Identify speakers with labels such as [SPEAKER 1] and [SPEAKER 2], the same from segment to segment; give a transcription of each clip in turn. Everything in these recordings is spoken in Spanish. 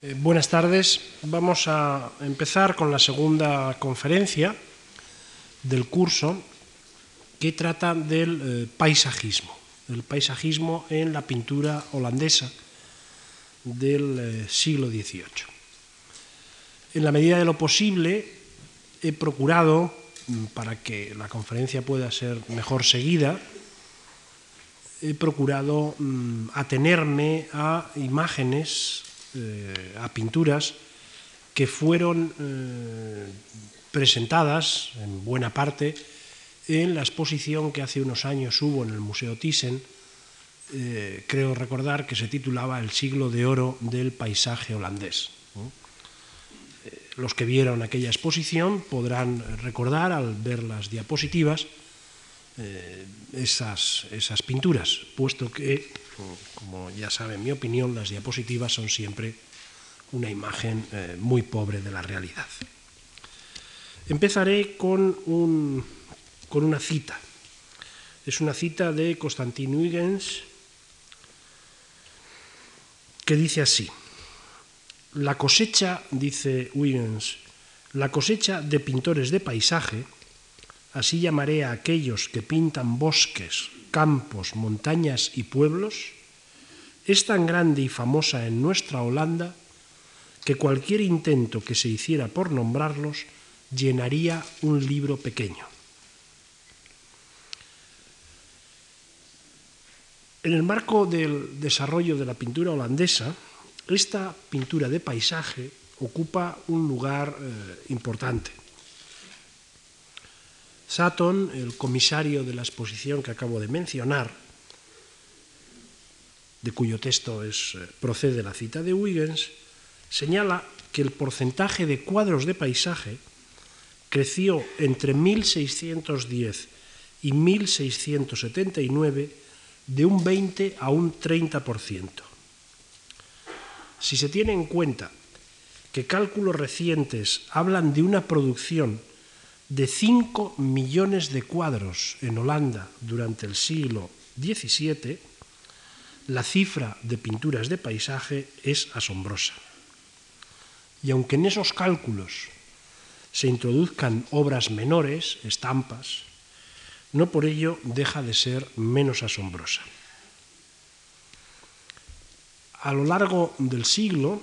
[SPEAKER 1] Eh, buenas tardes. Vamos a empezar con la segunda conferencia del curso que trata del eh, paisajismo, el paisajismo en la pintura holandesa del eh, siglo XVIII. En la medida de lo posible he procurado, mm, para que la conferencia pueda ser mejor seguida, he procurado mm, atenerme a imágenes eh, a pinturas que fueron eh, presentadas en buena parte en la exposición que hace unos años hubo en el Museo Thyssen, eh, creo recordar que se titulaba El siglo de oro del paisaje holandés. Los que vieron aquella exposición podrán recordar al ver las diapositivas esas, esas pinturas, puesto que como ya saben mi opinión, las diapositivas son siempre una imagen eh, muy pobre de la realidad. Empezaré con, con una cita. Es una cita de Constantin Huygens que dice así. La cosecha, dice Huygens, la cosecha de pintores de paisaje, así llamaré a aquellos que pintan bosques, campos, montañas y pueblos, es tan grande y famosa en nuestra Holanda que cualquier intento que se hiciera por nombrarlos llenaría un libro pequeño. En el marco del desarrollo de la pintura holandesa, esta pintura de paisaje ocupa un lugar eh, importante. Sutton, el comisario de la exposición que acabo de mencionar, de cuyo texto es, eh, procede la cita de Huygens, señala que el porcentaje de cuadros de paisaje creció entre 1610 y 1679 de un 20 a un 30%. Si se tiene en cuenta que cálculos recientes hablan de una producción de 5 millones de cuadros en Holanda durante el siglo XVII, la cifra de pinturas de paisaje es asombrosa. Y aunque en esos cálculos se introduzcan obras menores, estampas, no por ello deja de ser menos asombrosa. A lo largo del siglo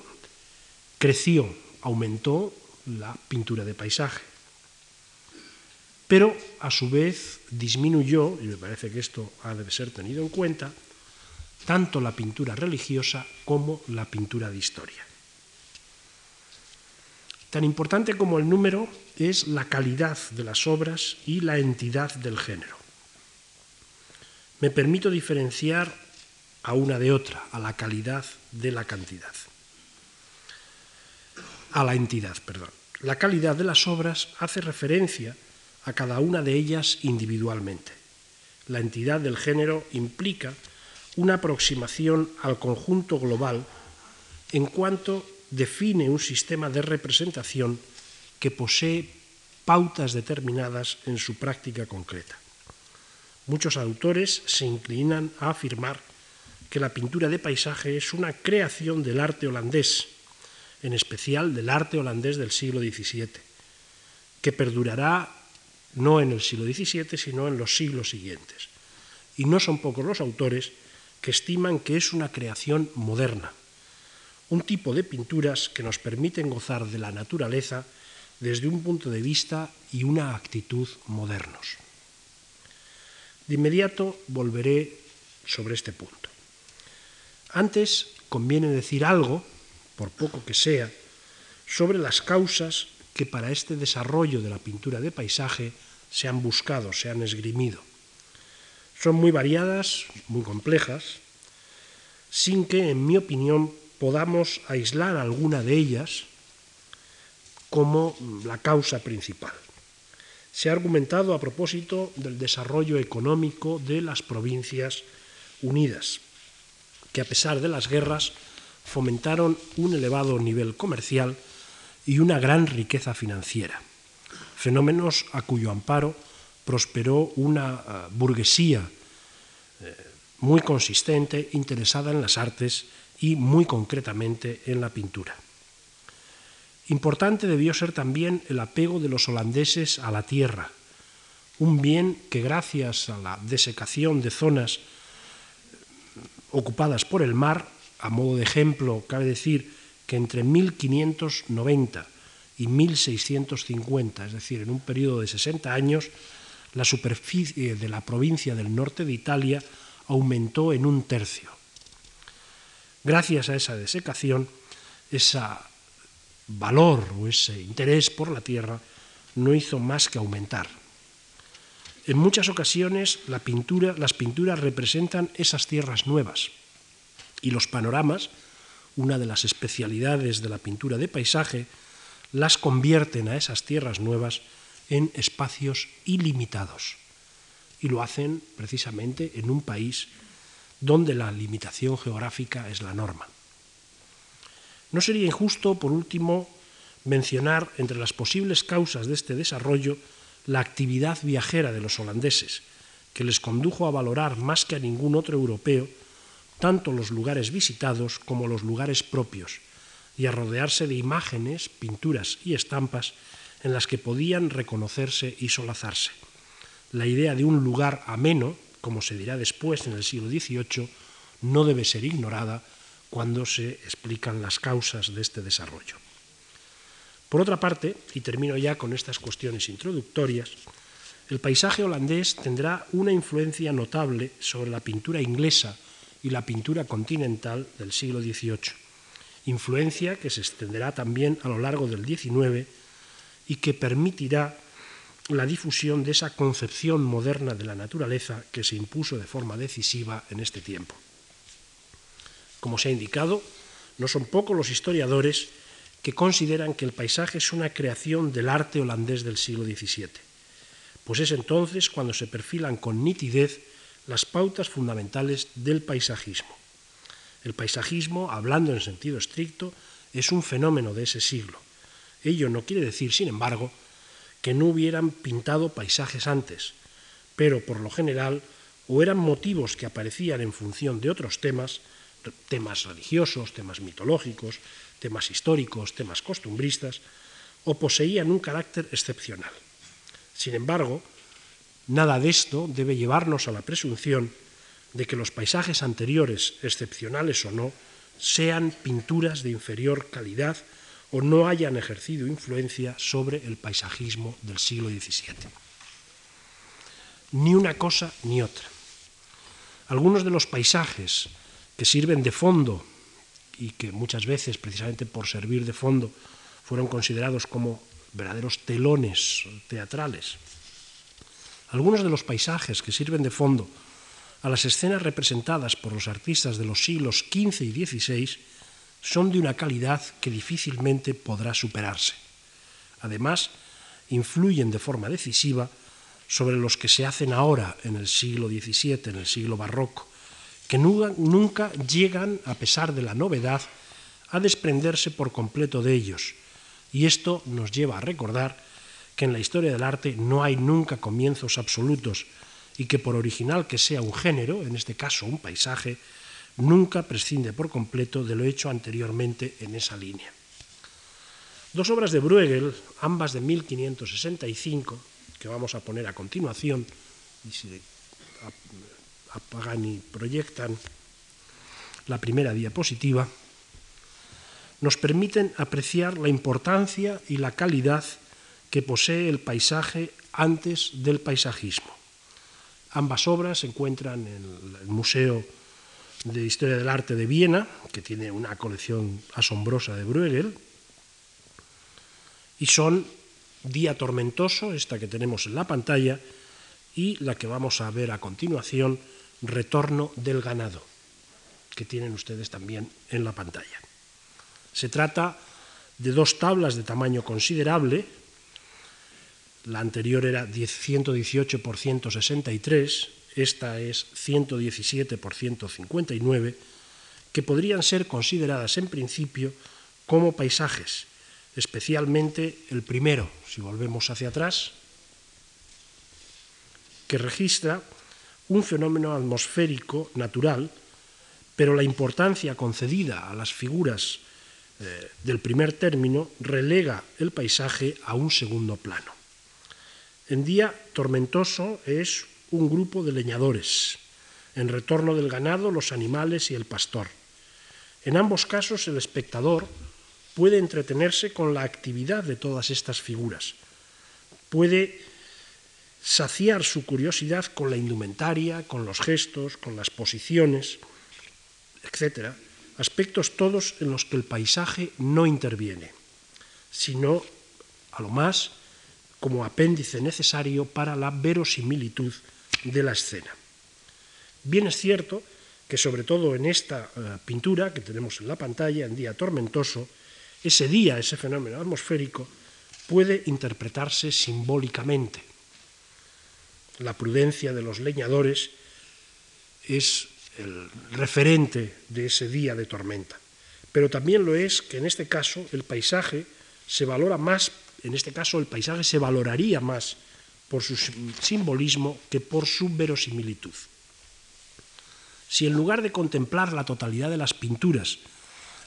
[SPEAKER 1] creció, aumentó la pintura de paisaje pero a su vez disminuyó, y me parece que esto ha de ser tenido en cuenta, tanto la pintura religiosa como la pintura de historia. Tan importante como el número es la calidad de las obras y la entidad del género. Me permito diferenciar a una de otra, a la calidad de la cantidad. A la entidad, perdón. La calidad de las obras hace referencia a cada una de ellas individualmente. La entidad del género implica una aproximación al conjunto global en cuanto define un sistema de representación que posee pautas determinadas en su práctica concreta. Muchos autores se inclinan a afirmar que la pintura de paisaje es una creación del arte holandés, en especial del arte holandés del siglo XVII, que perdurará no en el siglo XVII, sino en los siglos siguientes. Y no son pocos los autores que estiman que es una creación moderna, un tipo de pinturas que nos permiten gozar de la naturaleza desde un punto de vista y una actitud modernos. De inmediato volveré sobre este punto. Antes conviene decir algo, por poco que sea, sobre las causas que para este desarrollo de la pintura de paisaje se han buscado, se han esgrimido. Son muy variadas, muy complejas, sin que, en mi opinión, podamos aislar alguna de ellas como la causa principal. Se ha argumentado a propósito del desarrollo económico de las provincias unidas, que a pesar de las guerras fomentaron un elevado nivel comercial y una gran riqueza financiera fenómenos a cuyo amparo prosperó una eh, burguesía eh, muy consistente, interesada en las artes y muy concretamente en la pintura. Importante debió ser también el apego de los holandeses a la tierra, un bien que gracias a la desecación de zonas ocupadas por el mar, a modo de ejemplo, cabe decir que entre 1590 y 1650, es decir, en un periodo de 60 años, la superficie de la provincia del norte de Italia aumentó en un tercio. Gracias a esa desecación, ese valor o ese interés por la tierra no hizo más que aumentar. En muchas ocasiones la pintura, las pinturas representan esas tierras nuevas y los panoramas, una de las especialidades de la pintura de paisaje, las convierten a esas tierras nuevas en espacios ilimitados. Y lo hacen precisamente en un país donde la limitación geográfica es la norma. No sería injusto, por último, mencionar entre las posibles causas de este desarrollo la actividad viajera de los holandeses, que les condujo a valorar más que a ningún otro europeo tanto los lugares visitados como los lugares propios, y a rodearse de imágenes, pinturas y estampas en las que podían reconocerse y solazarse. La idea de un lugar ameno, como se dirá después en el siglo XVIII, no debe ser ignorada cuando se explican las causas de este desarrollo. Por otra parte, y termino ya con estas cuestiones introductorias, el paisaje holandés tendrá una influencia notable sobre la pintura inglesa y la pintura continental del siglo XVIII, influencia que se extenderá también a lo largo del XIX y que permitirá la difusión de esa concepción moderna de la naturaleza que se impuso de forma decisiva en este tiempo. Como se ha indicado, no son pocos los historiadores que consideran que el paisaje es una creación del arte holandés del siglo XVII, pues es entonces cuando se perfilan con nitidez las pautas fundamentales del paisajismo. El paisajismo, hablando en sentido estricto, es un fenómeno de ese siglo. Ello no quiere decir, sin embargo, que no hubieran pintado paisajes antes, pero por lo general o eran motivos que aparecían en función de otros temas, temas religiosos, temas mitológicos, temas históricos, temas costumbristas, o poseían un carácter excepcional. Sin embargo, Nada de esto debe llevarnos a la presunción de que los paisajes anteriores, excepcionales o no, sean pinturas de inferior calidad o no hayan ejercido influencia sobre el paisajismo del siglo XVII. Ni una cosa ni otra. Algunos de los paisajes que sirven de fondo y que muchas veces, precisamente por servir de fondo, fueron considerados como verdaderos telones teatrales, algunos de los paisajes que sirven de fondo a las escenas representadas por los artistas de los siglos XV y XVI son de una calidad que difícilmente podrá superarse. Además, influyen de forma decisiva sobre los que se hacen ahora en el siglo XVII, en el siglo barroco, que nunca llegan, a pesar de la novedad, a desprenderse por completo de ellos. Y esto nos lleva a recordar que en la historia del arte no hay nunca comienzos absolutos y que por original que sea un género, en este caso un paisaje, nunca prescinde por completo de lo hecho anteriormente en esa línea. Dos obras de Bruegel, ambas de 1565, que vamos a poner a continuación, y si apagan y proyectan la primera diapositiva, nos permiten apreciar la importancia y la calidad que posee el paisaje antes del paisajismo. Ambas obras se encuentran en el Museo de Historia del Arte de Viena, que tiene una colección asombrosa de Bruegel, y son Día Tormentoso, esta que tenemos en la pantalla, y la que vamos a ver a continuación, Retorno del Ganado, que tienen ustedes también en la pantalla. Se trata de dos tablas de tamaño considerable, la anterior era 118 por 163, esta es 117 por 159, que podrían ser consideradas en principio como paisajes, especialmente el primero, si volvemos hacia atrás, que registra un fenómeno atmosférico natural, pero la importancia concedida a las figuras eh, del primer término relega el paisaje a un segundo plano. En día tormentoso es un grupo de leñadores, en retorno del ganado los animales y el pastor. En ambos casos el espectador puede entretenerse con la actividad de todas estas figuras, puede saciar su curiosidad con la indumentaria, con los gestos, con las posiciones, etc. Aspectos todos en los que el paisaje no interviene, sino a lo más como apéndice necesario para la verosimilitud de la escena. Bien es cierto que sobre todo en esta eh, pintura que tenemos en la pantalla, en día tormentoso, ese día, ese fenómeno atmosférico, puede interpretarse simbólicamente. La prudencia de los leñadores es el referente de ese día de tormenta. Pero también lo es que en este caso el paisaje se valora más, en este caso el paisaje se valoraría más por su simbolismo que por su verosimilitud. Si en lugar de contemplar la totalidad de las pinturas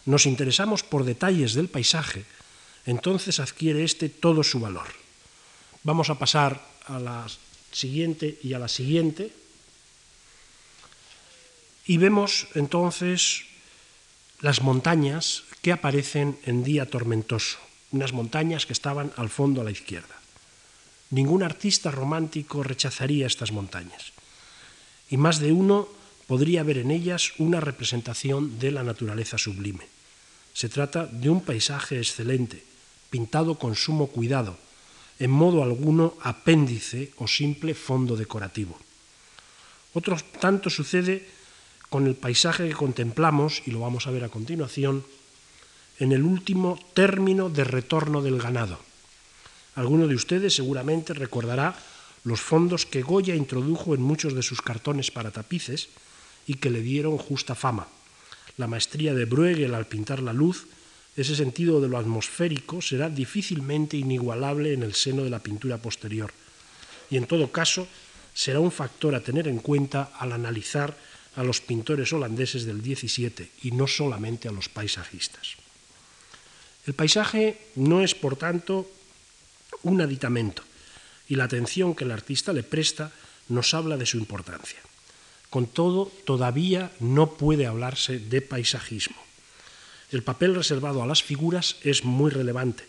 [SPEAKER 1] nos interesamos por detalles del paisaje, entonces adquiere éste todo su valor. Vamos a pasar a la siguiente y a la siguiente. Y vemos entonces las montañas que aparecen en día tormentoso, unas montañas que estaban al fondo a la izquierda. Ningún artista romántico rechazaría estas montañas. Y más de uno podría ver en ellas una representación de la naturaleza sublime. Se trata de un paisaje excelente, pintado con sumo cuidado, en modo alguno apéndice o simple fondo decorativo. Otro tanto sucede con el paisaje que contemplamos, y lo vamos a ver a continuación, en el último término de retorno del ganado. Alguno de ustedes seguramente recordará los fondos que Goya introdujo en muchos de sus cartones para tapices, y que le dieron justa fama. La maestría de Bruegel al pintar la luz, ese sentido de lo atmosférico, será difícilmente inigualable en el seno de la pintura posterior. Y en todo caso, será un factor a tener en cuenta al analizar a los pintores holandeses del XVII y no solamente a los paisajistas. El paisaje no es, por tanto, un aditamento y la atención que el artista le presta nos habla de su importancia. Con todo, todavía no puede hablarse de paisajismo. El papel reservado a las figuras es muy relevante,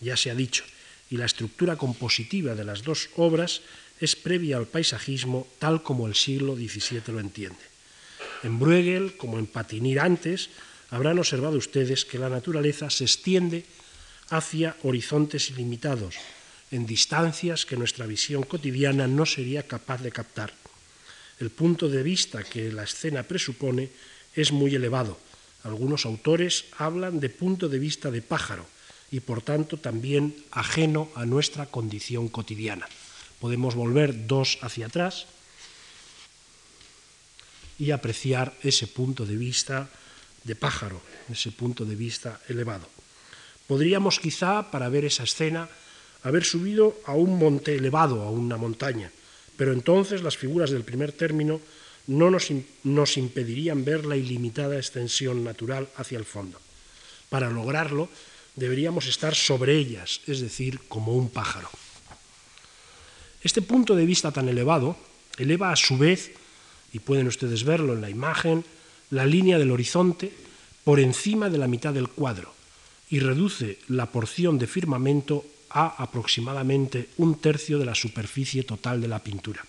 [SPEAKER 1] ya se ha dicho, y la estructura compositiva de las dos obras es previa al paisajismo tal como el siglo XVII lo entiende. En Bruegel, como en Patinir antes, habrán observado ustedes que la naturaleza se extiende hacia horizontes ilimitados, en distancias que nuestra visión cotidiana no sería capaz de captar el punto de vista que la escena presupone es muy elevado. Algunos autores hablan de punto de vista de pájaro y por tanto también ajeno a nuestra condición cotidiana. Podemos volver dos hacia atrás y apreciar ese punto de vista de pájaro, ese punto de vista elevado. Podríamos quizá, para ver esa escena, haber subido a un monte elevado, a una montaña, pero entonces las figuras del primer término no nos, nos impedirían ver la ilimitada extensión natural hacia el fondo. Para lograrlo, deberíamos estar sobre ellas, es decir, como un pájaro. Este punto de vista tan elevado eleva a su vez, y pueden ustedes verlo en la imagen, la línea del horizonte por encima de la mitad del cuadro y reduce la porción de firmamento a aproximadamente un tercio de la superficie total de la pintura.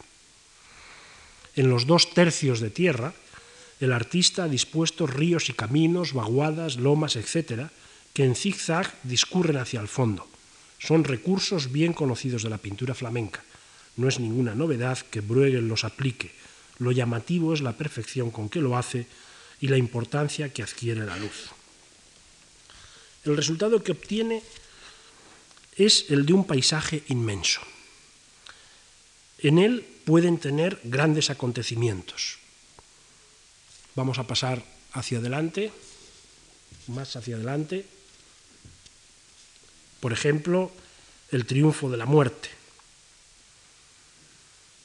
[SPEAKER 1] En los dos tercios de tierra, el artista ha dispuesto ríos y caminos, vaguadas, lomas, etc., que en zigzag discurren hacia el fondo. Son recursos bien conocidos de la pintura flamenca. No es ninguna novedad que Bruegel los aplique. Lo llamativo es la perfección con que lo hace y la importancia que adquiere la luz. El resultado que obtiene es el de un paisaje inmenso. En él pueden tener grandes acontecimientos. Vamos a pasar hacia adelante, más hacia adelante. Por ejemplo, el triunfo de la muerte.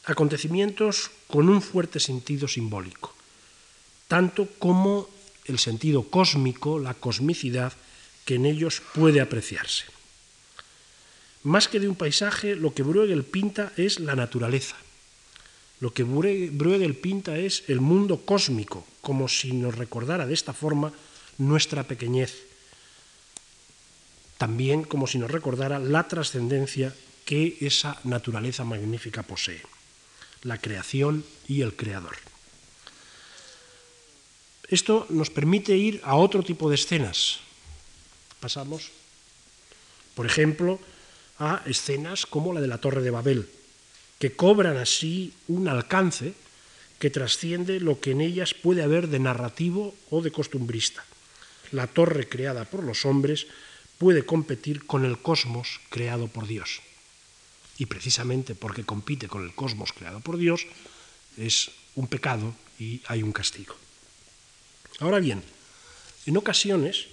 [SPEAKER 1] Acontecimientos con un fuerte sentido simbólico, tanto como el sentido cósmico, la cosmicidad que en ellos puede apreciarse. Más que de un paisaje, lo que Bruegel pinta es la naturaleza. Lo que Bruegel pinta es el mundo cósmico, como si nos recordara de esta forma nuestra pequeñez. También como si nos recordara la trascendencia que esa naturaleza magnífica posee, la creación y el creador. Esto nos permite ir a otro tipo de escenas. Pasamos, por ejemplo, a escenas como la de la Torre de Babel, que cobran así un alcance que trasciende lo que en ellas puede haber de narrativo o de costumbrista. La torre creada por los hombres puede competir con el cosmos creado por Dios. Y precisamente porque compite con el cosmos creado por Dios, es un pecado y hay un castigo. Ahora bien, en ocasiones,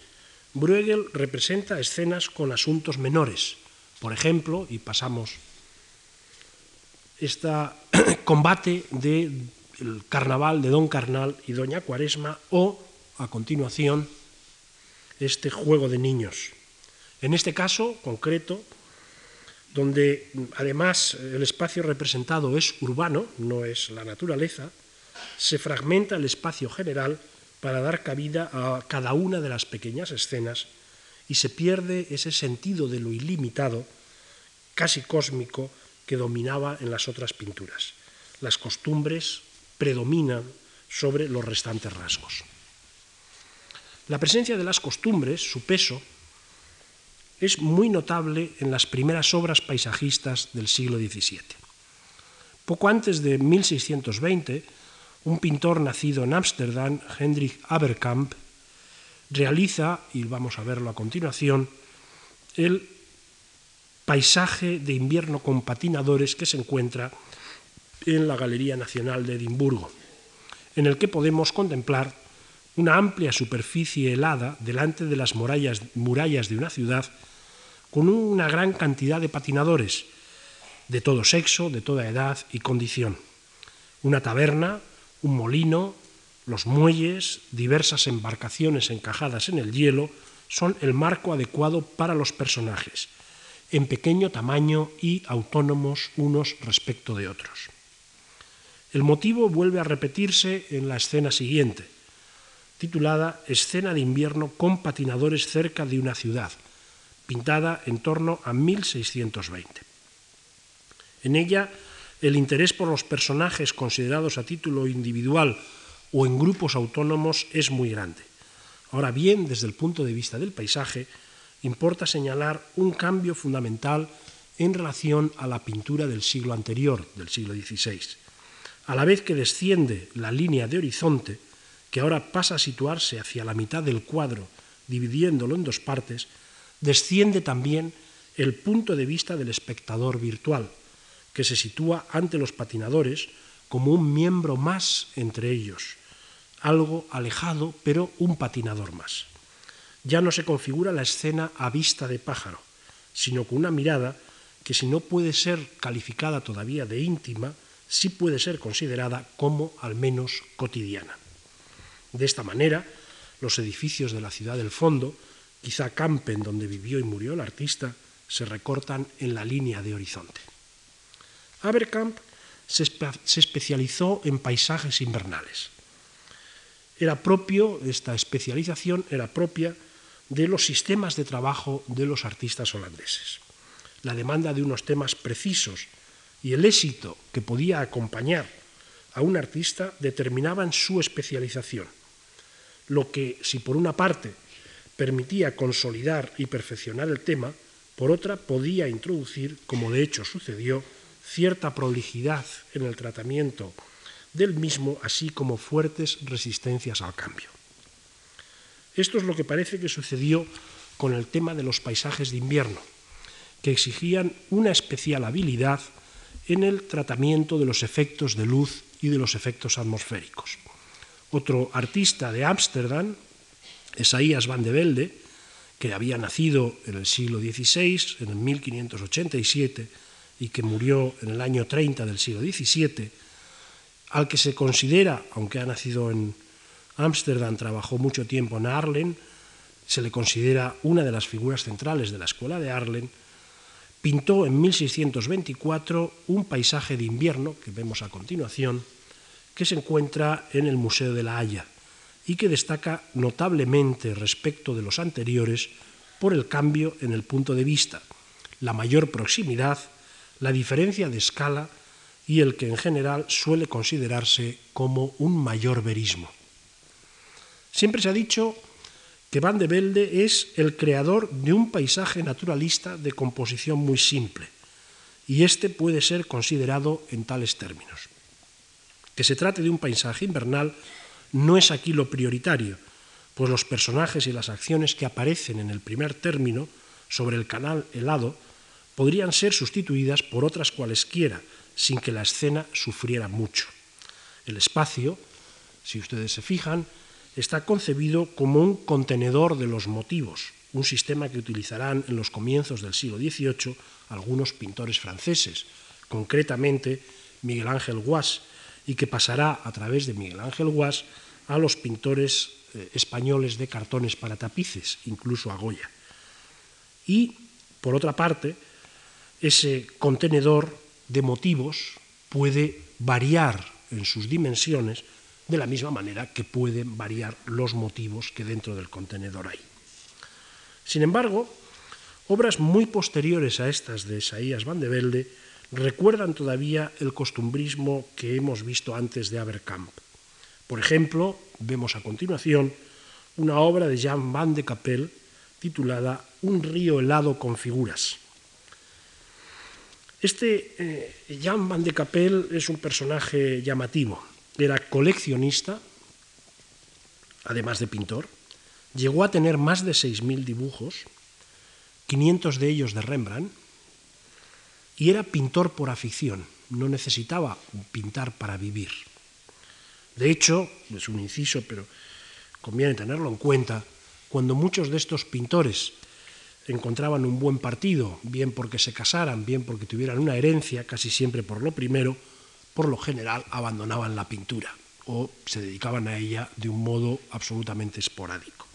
[SPEAKER 1] Bruegel representa escenas con asuntos menores. Por ejemplo, y pasamos este combate del carnaval de Don Carnal y Doña Cuaresma o, a continuación, este juego de niños. En este caso concreto, donde además el espacio representado es urbano, no es la naturaleza, se fragmenta el espacio general para dar cabida a cada una de las pequeñas escenas y se pierde ese sentido de lo ilimitado, casi cósmico, que dominaba en las otras pinturas. Las costumbres predominan sobre los restantes rasgos. La presencia de las costumbres, su peso, es muy notable en las primeras obras paisajistas del siglo XVII. Poco antes de 1620, un pintor nacido en Ámsterdam, Hendrik Aberkamp, realiza, y vamos a verlo a continuación, el paisaje de invierno con patinadores que se encuentra en la Galería Nacional de Edimburgo, en el que podemos contemplar una amplia superficie helada delante de las murallas, murallas de una ciudad con una gran cantidad de patinadores de todo sexo, de toda edad y condición. Una taberna un molino, los muelles, diversas embarcaciones encajadas en el hielo son el marco adecuado para los personajes, en pequeño tamaño y autónomos unos respecto de otros. El motivo vuelve a repetirse en la escena siguiente, titulada Escena de invierno con patinadores cerca de una ciudad, pintada en torno a 1620. En ella el interés por los personajes considerados a título individual o en grupos autónomos es muy grande. Ahora bien, desde el punto de vista del paisaje, importa señalar un cambio fundamental en relación a la pintura del siglo anterior, del siglo XVI. A la vez que desciende la línea de horizonte, que ahora pasa a situarse hacia la mitad del cuadro, dividiéndolo en dos partes, desciende también el punto de vista del espectador virtual, que se sitúa ante los patinadores como un miembro más entre ellos, algo alejado, pero un patinador más. Ya no se configura la escena a vista de pájaro, sino con una mirada que si no puede ser calificada todavía de íntima, sí puede ser considerada como al menos cotidiana. De esta manera, los edificios de la ciudad del fondo, quizá Campen donde vivió y murió el artista, se recortan en la línea de horizonte. Aberkamp se, especializó en paisajes invernales. Era propio, esta especialización era propia de los sistemas de trabajo de los artistas holandeses. La demanda de unos temas precisos y el éxito que podía acompañar a un artista determinaban su especialización, lo que, si por una parte permitía consolidar y perfeccionar el tema, por otra podía introducir, como de hecho sucedió, cierta prolijidad en el tratamiento del mismo, así como fuertes resistencias al cambio. Esto es lo que parece que sucedió con el tema de los paisajes de invierno, que exigían una especial habilidad en el tratamiento de los efectos de luz y de los efectos atmosféricos. Otro artista de Ámsterdam, Esaías van de Velde, que había nacido en el siglo XVI, en el 1587, y que murió en el año 30 del siglo XVII, al que se considera, aunque ha nacido en Ámsterdam, trabajó mucho tiempo en Arlen, se le considera una de las figuras centrales de la escuela de Arlen, pintó en 1624 un paisaje de invierno, que vemos a continuación, que se encuentra en el Museo de la Haya y que destaca notablemente respecto de los anteriores por el cambio en el punto de vista, la mayor proximidad, la diferencia de escala y el que en general suele considerarse como un mayor verismo. Siempre se ha dicho que Van de Velde es el creador de un paisaje naturalista de composición muy simple, y este puede ser considerado en tales términos. Que se trate de un paisaje invernal no es aquí lo prioritario, pues los personajes y las acciones que aparecen en el primer término sobre el canal helado podrían ser sustituidas por otras cualesquiera, sin que la escena sufriera mucho. El espacio, si ustedes se fijan, está concebido como un contenedor de los motivos, un sistema que utilizarán en los comienzos del siglo XVIII algunos pintores franceses, concretamente Miguel Ángel Guas, y que pasará a través de Miguel Ángel Guas a los pintores eh, españoles de cartones para tapices, incluso a Goya. Y, por otra parte, ese contenedor de motivos puede variar en sus dimensiones de la misma manera que pueden variar los motivos que dentro del contenedor hay. Sin embargo, obras muy posteriores a estas de Isaías van de Velde recuerdan todavía el costumbrismo que hemos visto antes de Abercamp. Por ejemplo, vemos a continuación una obra de Jan van de Capel titulada Un río helado con figuras. Este eh, Jan van de Capel es un personaje llamativo. Era coleccionista, además de pintor, llegó a tener más de 6.000 dibujos, 500 de ellos de Rembrandt, y era pintor por afición, no necesitaba pintar para vivir. De hecho, es un inciso, pero conviene tenerlo en cuenta, cuando muchos de estos pintores encontraban un buen partido, bien porque se casaran, bien porque tuvieran una herencia, casi siempre por lo primero, por lo general abandonaban la pintura o se dedicaban a ella de un modo absolutamente esporádico.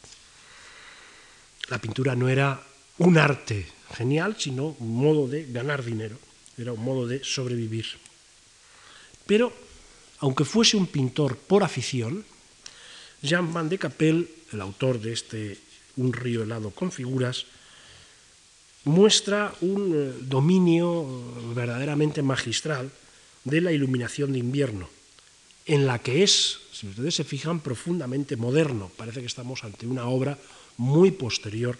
[SPEAKER 1] La pintura no era un arte genial, sino un modo de ganar dinero, era un modo de sobrevivir. Pero, aunque fuese un pintor por afición, Jean van de Capel, el autor de este Un río helado con figuras, muestra un eh, dominio verdaderamente magistral de la iluminación de invierno, en la que es, si ustedes se fijan, profundamente moderno. Parece que estamos ante una obra muy posterior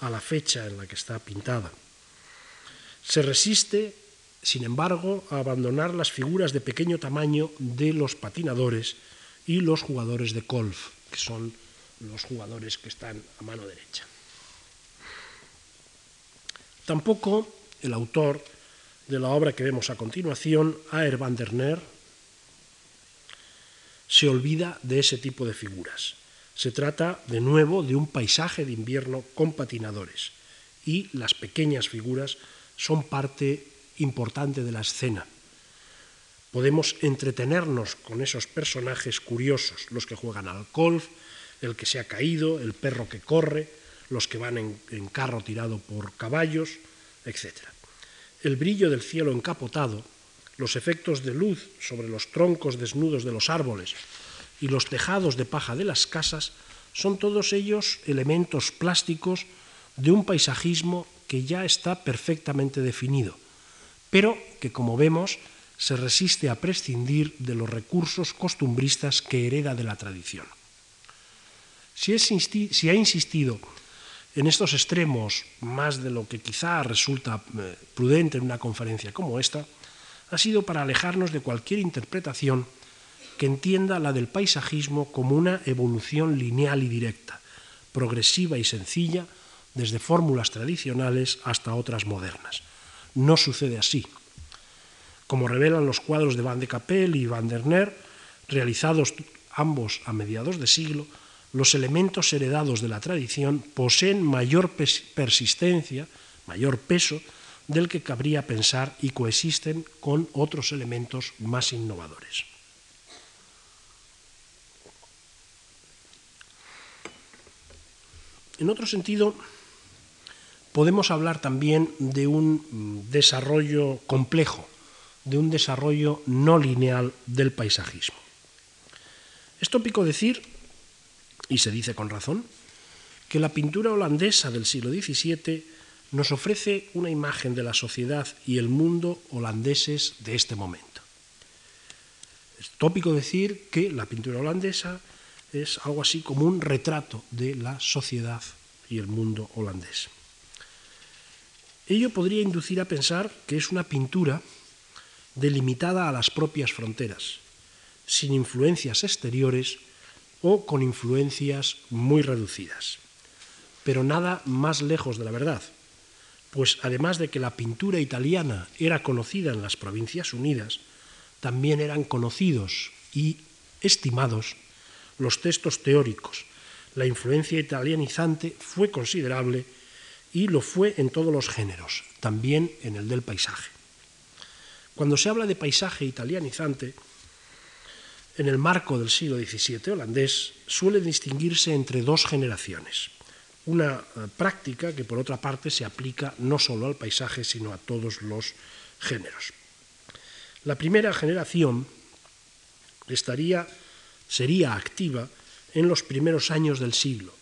[SPEAKER 1] a la fecha en la que está pintada. Se resiste, sin embargo, a abandonar las figuras de pequeño tamaño de los patinadores y los jugadores de golf, que son los jugadores que están a mano derecha. Tampoco el autor de la obra que vemos a continuación, Aer van der Neer, se olvida de ese tipo de figuras. Se trata de nuevo de un paisaje de invierno con patinadores y las pequeñas figuras son parte importante de la escena. Podemos entretenernos con esos personajes curiosos, los que juegan al golf, el que se ha caído, el perro que corre, los que van en, carro tirado por caballos, etc el brillo del cielo encapotado, los efectos de luz sobre los troncos desnudos de los árboles y los tejados de paja de las casas son todos ellos elementos plásticos de un paisajismo que ya está perfectamente definido, pero que, como vemos, se resiste a prescindir de los recursos costumbristas que hereda de la tradición. Si, ha insistido en estos extremos, más de lo que quizá resulta eh, prudente en una conferencia como esta, ha sido para alejarnos de cualquier interpretación que entienda la del paisajismo como una evolución lineal y directa, progresiva y sencilla, desde fórmulas tradicionales hasta otras modernas. No sucede así. Como revelan los cuadros de Van de Capel y Van der Neer, realizados ambos a mediados de siglo, los elementos heredados de la tradición poseen mayor persistencia, mayor peso del que cabría pensar y coexisten con otros elementos más innovadores. En otro sentido, podemos hablar también de un desarrollo complejo, de un desarrollo no lineal del paisajismo. Es tópico decir, y se dice con razón, que la pintura holandesa del siglo XVII nos ofrece una imagen de la sociedad y el mundo holandeses de este momento. Es tópico decir que la pintura holandesa es algo así como un retrato de la sociedad y el mundo holandés. Ello podría inducir a pensar que es una pintura delimitada a las propias fronteras, sin influencias exteriores o con influencias muy reducidas. Pero nada más lejos de la verdad, pues además de que la pintura italiana era conocida en las Provincias Unidas, también eran conocidos y estimados los textos teóricos. La influencia italianizante fue considerable y lo fue en todos los géneros, también en el del paisaje. Cuando se habla de paisaje italianizante, en el marco del siglo XVII holandés suele distinguirse entre dos generaciones. Una eh, práctica que por otra parte se aplica no solo al paisaje, sino a todos los géneros. La primera generación estaría sería activa en los primeros años del siglo,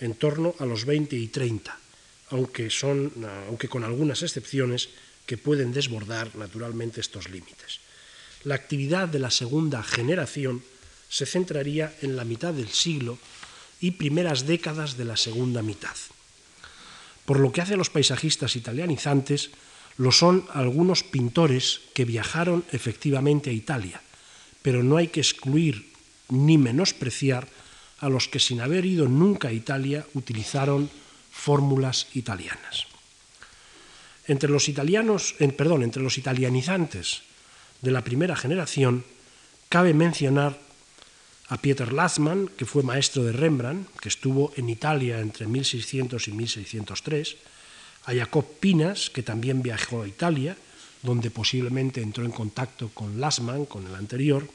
[SPEAKER 1] en torno a los 20 y 30, aunque, son, aunque con algunas excepciones que pueden desbordar naturalmente estos límites. La actividad de la segunda generación se centraría en la mitad del siglo y primeras décadas de la segunda mitad. Por lo que hace a los paisajistas italianizantes, lo son algunos pintores que viajaron efectivamente a Italia, pero no hay que excluir ni menospreciar a los que sin haber ido nunca a Italia utilizaron fórmulas italianas. Entre los italianos, perdón, entre los italianizantes de la primera generación, cabe mencionar a Pieter Lassmann, que fue maestro de Rembrandt, que estuvo en Italia entre 1600 y 1603, a Jacob Pinas, que también viajó a Italia, donde posiblemente entró en contacto con Lassmann, con el anterior,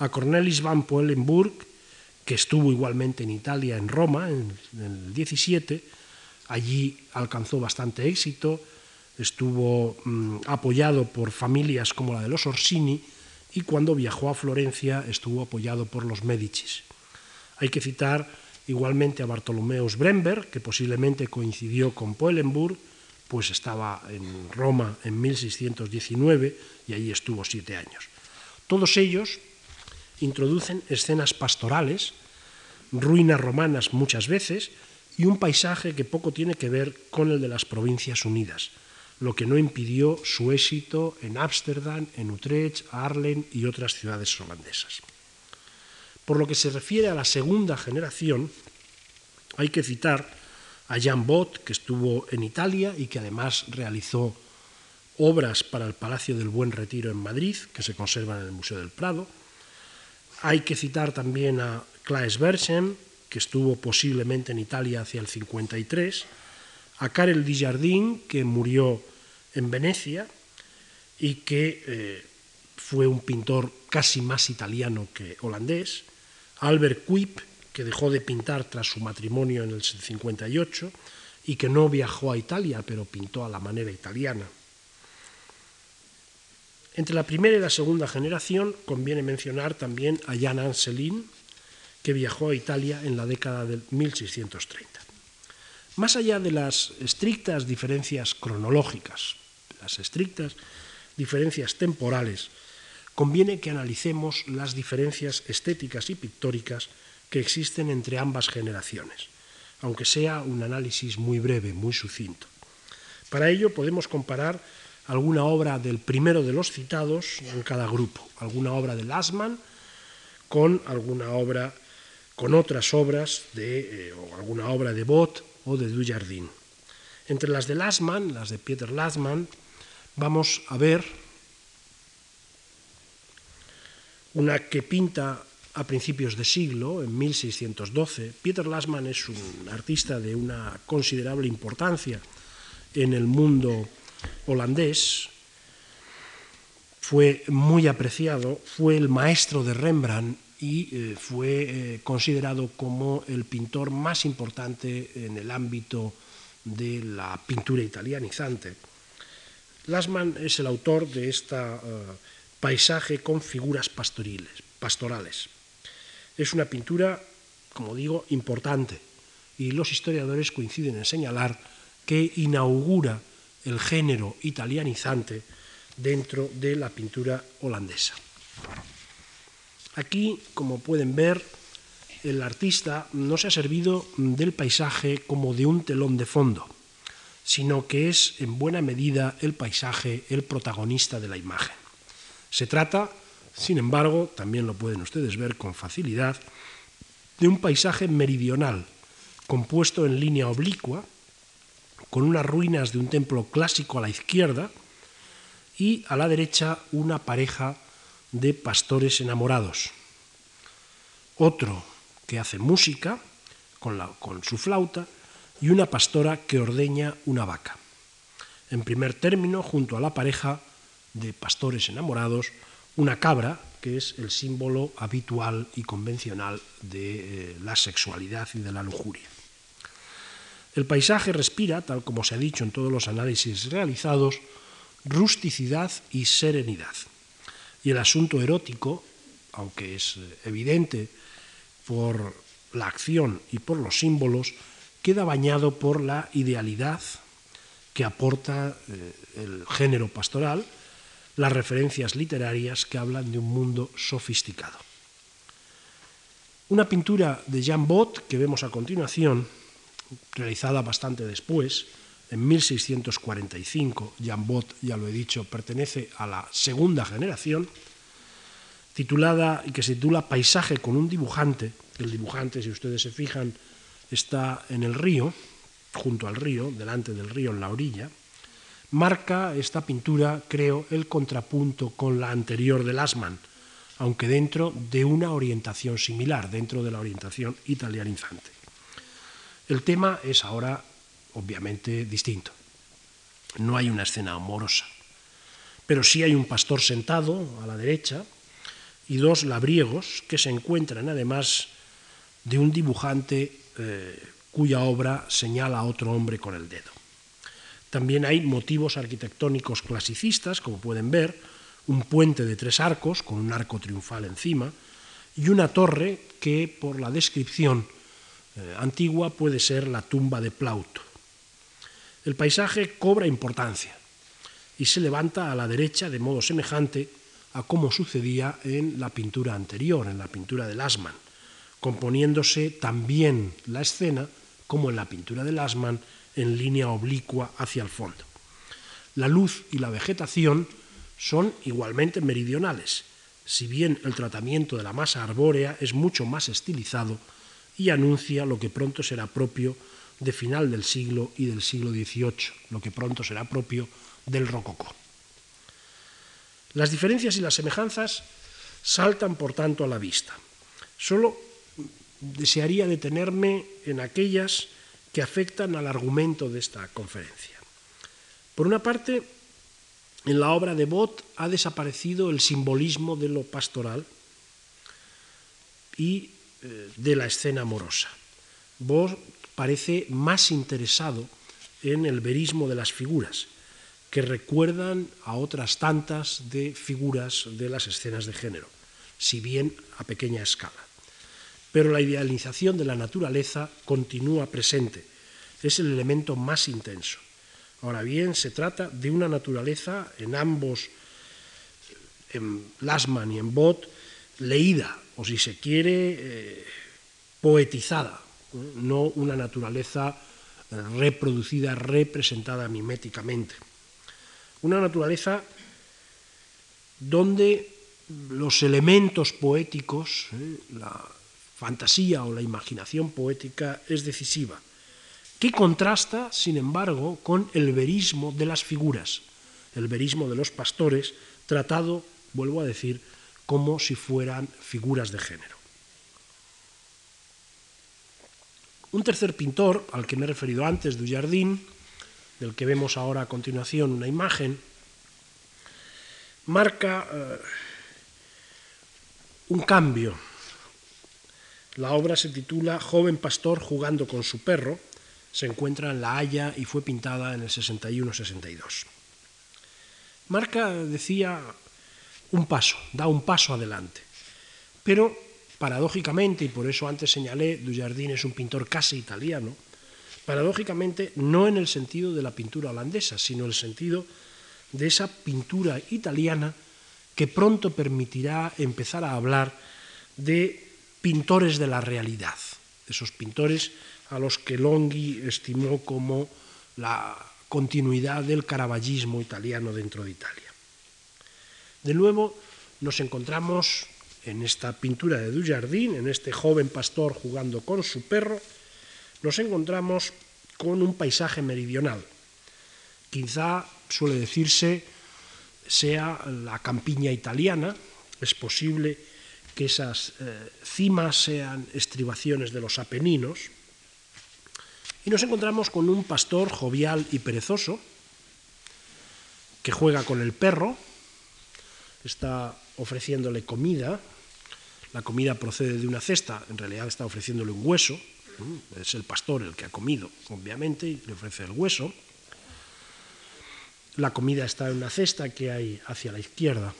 [SPEAKER 1] a Cornelis van Poelenburg, que estuvo igualmente en Italia, en Roma, en, el 17. Allí alcanzó bastante éxito, estuvo mm, apoyado por familias como la de los Orsini y cuando viajó a Florencia estuvo apoyado por los Medicis. Hay que citar igualmente a Bartolomeus Bremberg, que posiblemente coincidió con Poelenburg, pues estaba en Roma en 1619 y allí estuvo siete años. Todos ellos introducen escenas pastorales, ruinas romanas muchas veces, y un paisaje que poco tiene que ver con el de las Provincias Unidas, lo que no impidió su éxito en Ámsterdam, en Utrecht, Arlen y otras ciudades holandesas. Por lo que se refiere a la segunda generación, hay que citar a Jan Bot, que estuvo en Italia y que además realizó obras para el Palacio del Buen Retiro en Madrid, que se conservan en el Museo del Prado, hay que citar también a Claes Berchem, que estuvo posiblemente en Italia hacia el 53, a Karel Dijardin, que murió en Venecia y que eh, fue un pintor casi más italiano que holandés, Albert Kuip, que dejó de pintar tras su matrimonio en el 58 y que no viajó a Italia, pero pintó a la manera italiana. Entre la primera y la segunda generación conviene mencionar también a Jan Anselin, que viajó a Italia en la década del 1630. Más allá de las estrictas diferencias cronológicas, las estrictas diferencias temporales, conviene que analicemos las diferencias estéticas y pictóricas que existen entre ambas generaciones, aunque sea un análisis muy breve, muy sucinto. Para ello podemos comparar alguna obra del primero de los citados en cada grupo, alguna obra de Lassmann con alguna obra con otras obras de eh, o alguna obra de Bott o de Dujardin. Entre las de Lassmann, las de Peter Lassmann, vamos a ver una que pinta a principios de siglo, en 1612. Peter Lassmann es un artista de una considerable importancia en el mundo holandés, fue muy apreciado, fue el maestro de Rembrandt y eh, fue eh, considerado como el pintor más importante en el ámbito de la pintura italianizante. Lasman es el autor de este paisaje con figuras pastorales. Es una pintura, como digo, importante y los historiadores coinciden en señalar que inaugura el género italianizante dentro de la pintura holandesa. Aquí, como pueden ver, el artista no se ha servido del paisaje como de un telón de fondo, sino que es en buena medida el paisaje el protagonista de la imagen. Se trata, sin embargo, también lo pueden ustedes ver con facilidad, de un paisaje meridional, compuesto en línea oblicua, con unas ruinas de un templo clásico a la izquierda y a la derecha una pareja de pastores enamorados. Otro que hace música con, con su flauta y una pastora que ordeña una vaca. En primer término, junto a la pareja de pastores enamorados, una cabra, que es el símbolo habitual y convencional de eh, la sexualidad y de la lujuria. El paisaje respira, tal como se ha dicho en todos los análisis realizados, rusticidad y serenidad. Y el asunto erótico, aunque es eh, evidente por la acción y por los símbolos, queda bañado por la idealidad que aporta eh, el género pastoral, las referencias literarias que hablan de un mundo sofisticado. Una pintura de Jean Bott que vemos a continuación, realizada bastante después, en 1645, Jan Bott, ya lo he dicho, pertenece a la segunda generación, titulada y que se titula Paisaje con un dibujante. El dibujante, si ustedes se fijan, está en el río, junto al río, delante del río, en la orilla. Marca esta pintura, creo, el contrapunto con la anterior de Lasman, aunque dentro de una orientación similar, dentro de la orientación italianizante. El tema es ahora obviamente distinto. No hay una escena amorosa, pero sí hay un pastor sentado a la derecha y dos labriegos que se encuentran además de un dibujante eh, cuya obra señala a otro hombre con el dedo. También hay motivos arquitectónicos clasicistas, como pueden ver, un puente de tres arcos con un arco triunfal encima y una torre que por la descripción eh, antigua puede ser la tumba de Plauto el paisaje cobra importancia y se levanta a la derecha de modo semejante a como sucedía en la pintura anterior, en la pintura de Lasman, componiéndose también la escena, como en la pintura de Lasman, en línea oblicua hacia el fondo. La luz y la vegetación son igualmente meridionales, si bien el tratamiento de la masa arbórea es mucho más estilizado y anuncia lo que pronto será propio de final del siglo y del siglo XVIII, lo que pronto será propio del rococó. Las diferencias y las semejanzas saltan, por tanto, a la vista. Solo desearía detenerme en aquellas que afectan al argumento de esta conferencia. Por una parte, en la obra de Bott ha desaparecido el simbolismo de lo pastoral y eh, de la escena amorosa. Bott parece más interesado en el verismo de las figuras, que recuerdan a otras tantas de figuras de las escenas de género, si bien a pequeña escala. Pero la idealización de la naturaleza continúa presente, es el elemento más intenso. Ahora bien, se trata de una naturaleza en ambos, en Lasman y en Bott, leída, o si se quiere, eh, poetizada, no una naturaleza eh, reproducida, representada miméticamente. Una naturaleza donde los elementos poéticos, eh, la fantasía o la imaginación poética es decisiva, que contrasta, sin embargo, con el verismo de las figuras, el verismo de los pastores, tratado, vuelvo a decir, como si fueran figuras de género. Un tercer pintor, al que me he referido antes, Dujardin, del que vemos ahora a continuación una imagen, marca eh, un cambio La obra se titula Joven pastor jugando con su perro. Se encuentra en La Haya y fue pintada en el 61-62. Marca, decía, un paso, da un paso adelante. Pero, paradójicamente, y por eso antes señalé, Dujardin es un pintor casi italiano, paradójicamente no en el sentido de la pintura holandesa, sino en el sentido de esa pintura italiana que pronto permitirá empezar a hablar de pintores de la realidad, esos pintores a los que Longhi estimó como la continuidad del caravallismo italiano dentro de Italia. De nuevo nos encontramos en esta pintura de Dujardin, en este joven pastor jugando con su perro, nos encontramos con un paisaje meridional. Quizá suele decirse sea la campiña italiana, es posible que esas eh, cimas sean estribaciones de los Apeninos, y nos encontramos con un pastor jovial y perezoso que juega con el perro, está ofreciéndole comida, la comida procede de una cesta, en realidad está ofreciéndole un hueso, es el pastor el que ha comido, obviamente, y le ofrece el hueso. La comida está en una cesta que hay hacia la izquierda.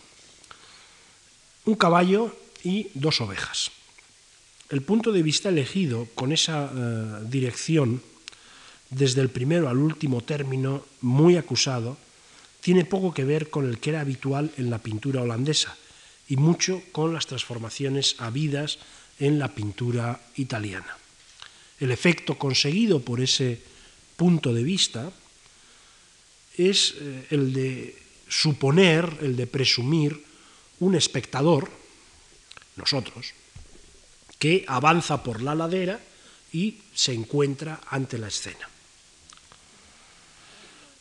[SPEAKER 1] Un caballo y dos ovejas. El punto de vista elegido con esa eh, dirección, desde el primero al último término, muy acusado, tiene poco que ver con el que era habitual en la pintura holandesa y mucho con las transformaciones habidas en la pintura italiana. El efecto conseguido por ese punto de vista es eh, el de suponer, el de presumir un espectador, nosotros, que avanza por la ladera y se encuentra ante la escena.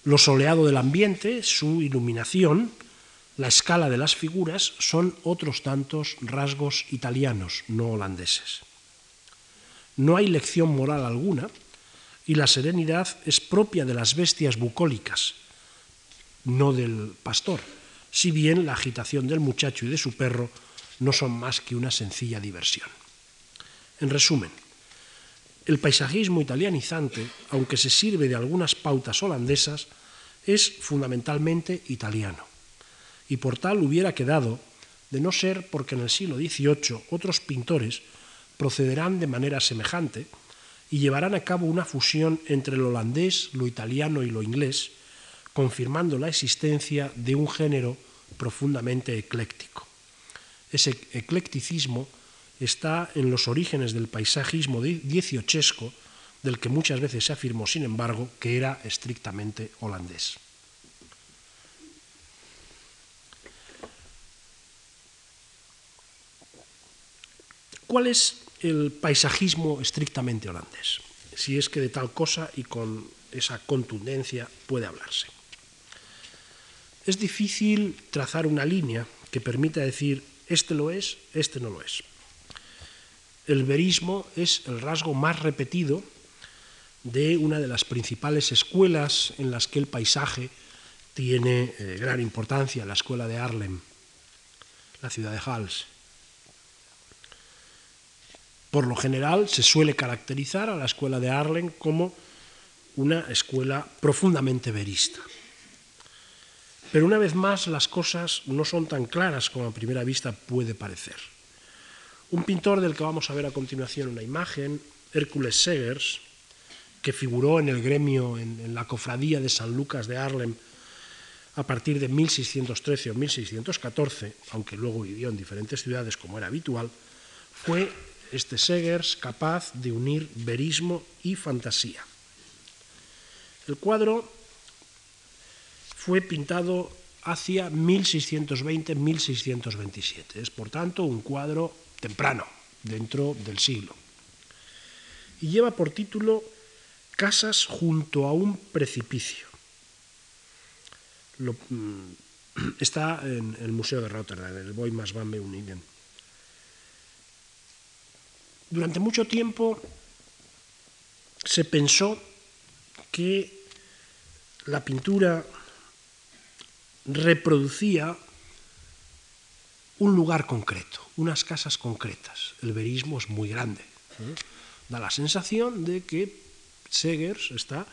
[SPEAKER 1] Lo soleado del ambiente, su iluminación, la escala de las figuras son otros tantos rasgos italianos, no holandeses. No hay lección moral alguna y la serenidad es propia de las bestias bucólicas, no del pastor, si bien la agitación del muchacho y de su perro no son más que una sencilla diversión. En resumen, el paisajismo italianizante, aunque se sirve de algunas pautas holandesas, es fundamentalmente italiano, y por tal hubiera quedado, de no ser porque en el siglo XVIII otros pintores procederán de manera semejante y llevarán a cabo una fusión entre lo holandés, lo italiano y lo inglés, confirmando la existencia de un género profundamente ecléctico. Ese eclecticismo está en los orígenes del paisajismo dieciochesco, del que muchas veces se afirmó, sin embargo, que era estrictamente holandés. ¿Cuál es el paisajismo estrictamente holandés? Si es que de tal cosa y con esa contundencia puede hablarse. Es difícil trazar una línea que permita decir este lo es, este no lo es. El verismo es el rasgo más repetido de una de las principales escuelas en las que el paisaje tiene eh, gran importancia, la escuela de Arlem, la ciudad de Hals. Por lo general se suele caracterizar a la escuela de Arlem como una escuela profundamente verista. Pero una vez más las cosas no son tan claras como a primera vista puede parecer. Un pintor del que vamos a ver a continuación una imagen, Hércules Segers, que figuró en el gremio, en, la cofradía de San Lucas de Harlem a partir de 1613 o 1614, aunque luego vivió en diferentes ciudades como era habitual, fue este Segers capaz de unir verismo y fantasía. El cuadro fue pintado hacia 1620-1627. Es, por tanto, un cuadro temprano, dentro del siglo. Y lleva por título Casas junto a un precipicio. Mm, está en el Museo de Rotterdam, el Boymas van Meunigen. Durante mucho tiempo se pensó que la pintura reproducía un lugar concreto, unas casas concretas. El verismo es muy grande. Da la sensación de que Segers está,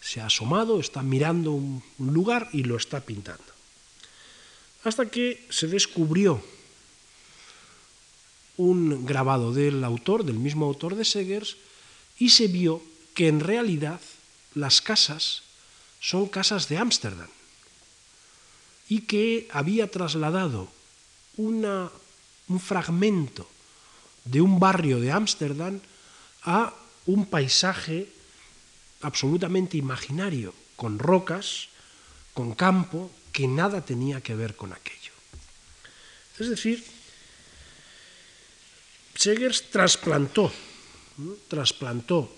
[SPEAKER 1] se ha asomado, está mirando un, lugar y lo está pintando. Hasta que se descubrió un grabado del autor, del mismo autor de Segers, y se vio que en realidad las casas son casas de Ámsterdam y que había trasladado un fragmento de un barrio de Ámsterdam a un paisaje absolutamente imaginario, con rocas, con campo, que nada tenía que ver con aquello. Es decir, Segers trasplantó, trasplantó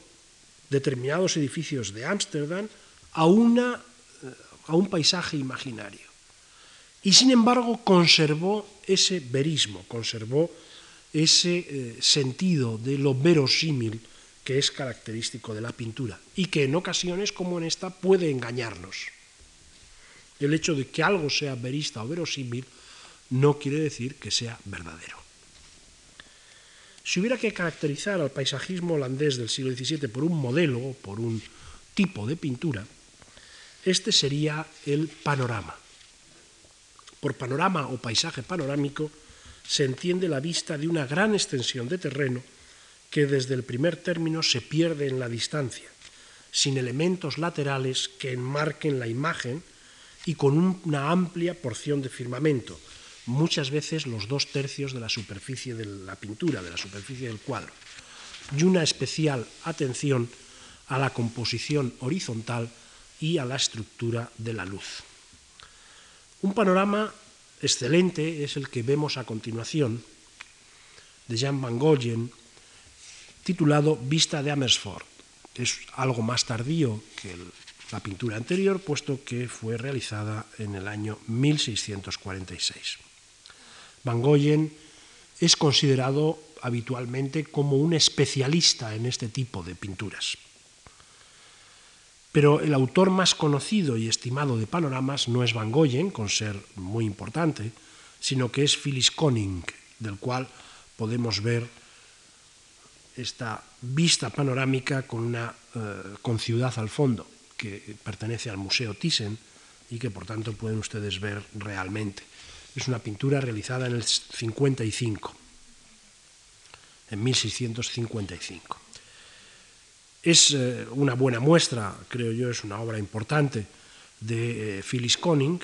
[SPEAKER 1] determinados edificios de Ámsterdam a, una, a un paisaje imaginario y sin embargo conservó ese verismo, conservó ese eh, sentido de lo verosímil que es característico de la pintura y que en ocasiones como en esta puede engañarnos. El hecho de que algo sea verista o verosímil no quiere decir que sea verdadero. Si hubiera que caracterizar al paisajismo holandés del siglo XVII por un modelo por un tipo de pintura, este sería el panorama. Por panorama o paisaje panorámico se entiende la vista de una gran extensión de terreno que desde el primer término se pierde en la distancia, sin elementos laterales que enmarquen la imagen y con una amplia porción de firmamento, muchas veces los dos tercios de la superficie de la pintura, de la superficie del cuadro, y una especial atención a la composición horizontal y a la estructura de la luz. Un panorama excelente es el que vemos a continuación de Jan van Goyen, titulado Vista de Amersfoort. Es algo más tardío que la pintura anterior, puesto que fue realizada en el año 1646. Van Goyen es considerado habitualmente como un especialista en este tipo de pinturas. Pero el autor más conocido y estimado de panoramas no es Van Goyen, con ser muy importante, sino que es Phyllis Conning, del cual podemos ver esta vista panorámica con, una, eh, con ciudad al fondo, que pertenece al Museo Thyssen y que por tanto pueden ustedes ver realmente. Es una pintura realizada en el 55, en 1655. Es eh, una buena muestra, creo yo, es una obra importante de eh, Phyllis Conning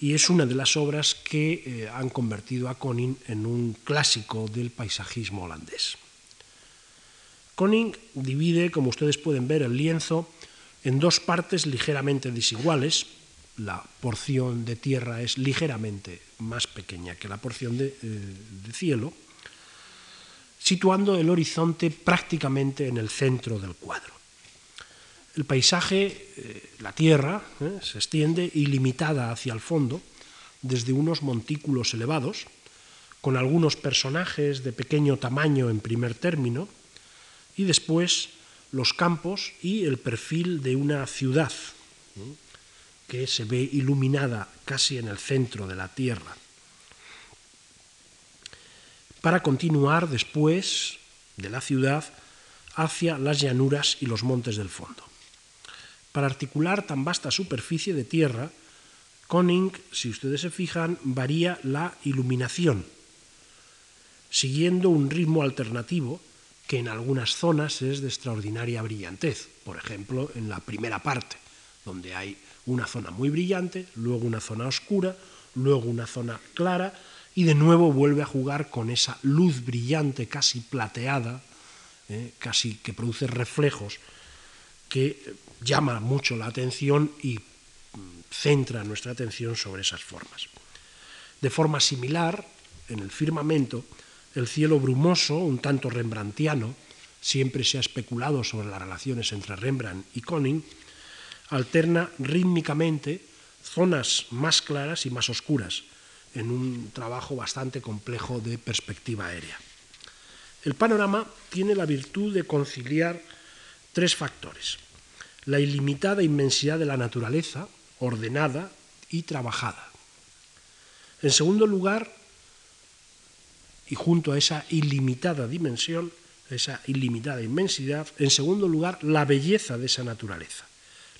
[SPEAKER 1] y es una de las obras que eh, han convertido a Conning en un clásico del paisajismo holandés. Conning divide, como ustedes pueden ver, el lienzo en dos partes ligeramente desiguales. La porción de tierra es ligeramente más pequeña que la porción de, de cielo situando el horizonte prácticamente en el centro del cuadro. El paisaje, eh, la tierra, eh, se extiende ilimitada hacia el fondo, desde unos montículos elevados, con algunos personajes de pequeño tamaño en primer término, y después los campos y el perfil de una ciudad que se ve iluminada casi en el centro de la tierra para continuar después de la ciudad hacia las llanuras y los montes del fondo. Para articular tan vasta superficie de tierra, Conning, si ustedes se fijan, varía la iluminación, siguiendo un ritmo alternativo que en algunas zonas es de extraordinaria brillantez. Por ejemplo, en la primera parte, donde hay una zona muy brillante, luego una zona oscura, luego una zona clara, y de nuevo vuelve a jugar con esa luz brillante, casi plateada, eh, casi que produce reflejos, que llama mucho la atención y centra nuestra atención sobre esas formas. De forma similar, en el firmamento, el cielo brumoso, un tanto rembrandtiano, siempre se ha especulado sobre las relaciones entre Rembrandt y Koning, alterna rítmicamente zonas más claras y más oscuras, en un trabajo bastante complejo de perspectiva aérea. El panorama tiene la virtud de conciliar tres factores. La ilimitada inmensidad de la naturaleza, ordenada y trabajada. En segundo lugar, y junto a esa ilimitada dimensión, esa ilimitada inmensidad, en segundo lugar, la belleza de esa naturaleza,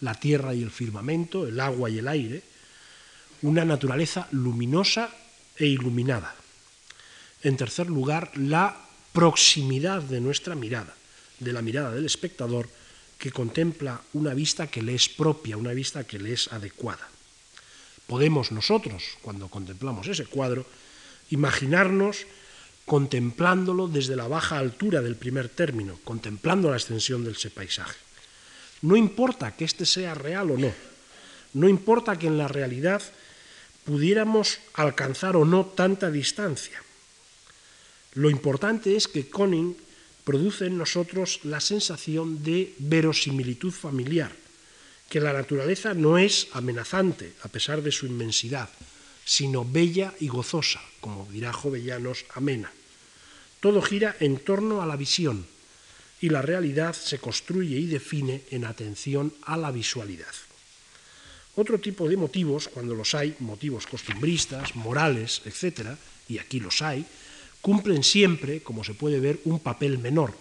[SPEAKER 1] la tierra y el firmamento, el agua y el aire, una naturaleza luminosa e iluminada. En tercer lugar, la proximidad de nuestra mirada, de la mirada del espectador, que contempla una vista que le es propia, una vista que le es adecuada. Podemos nosotros, cuando contemplamos ese cuadro, imaginarnos contemplándolo desde la baja altura del primer término, contemplando la extensión de ese paisaje. No importa que éste sea real o no, no importa que en la realidad pudiéramos alcanzar o no tanta distancia. Lo importante es que Conning produce en nosotros la sensación de verosimilitud familiar, que la naturaleza no es amenazante a pesar de su inmensidad, sino bella y gozosa, como dirá Jovellanos, amena. Todo gira en torno a la visión y la realidad se construye y define en atención a la visualidad. Otro tipo de motivos, cuando los hay, motivos costumbristas, morales, etc., y aquí los hay, cumplen siempre, como se puede ver, un papel menor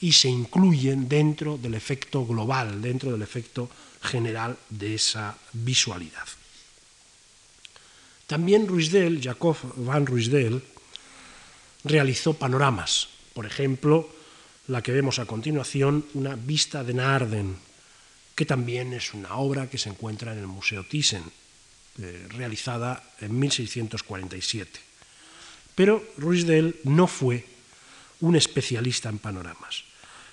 [SPEAKER 1] y se incluyen dentro del efecto global, dentro del efecto general de esa visualidad. También Ruisdel, Jacob van Ruisdel, realizó panoramas, por ejemplo, la que vemos a continuación, una vista de Naarden, que también es una obra que se encuentra en el Museo Thyssen, eh, realizada en 1647. Pero Ruisdel no fue un especialista en panoramas.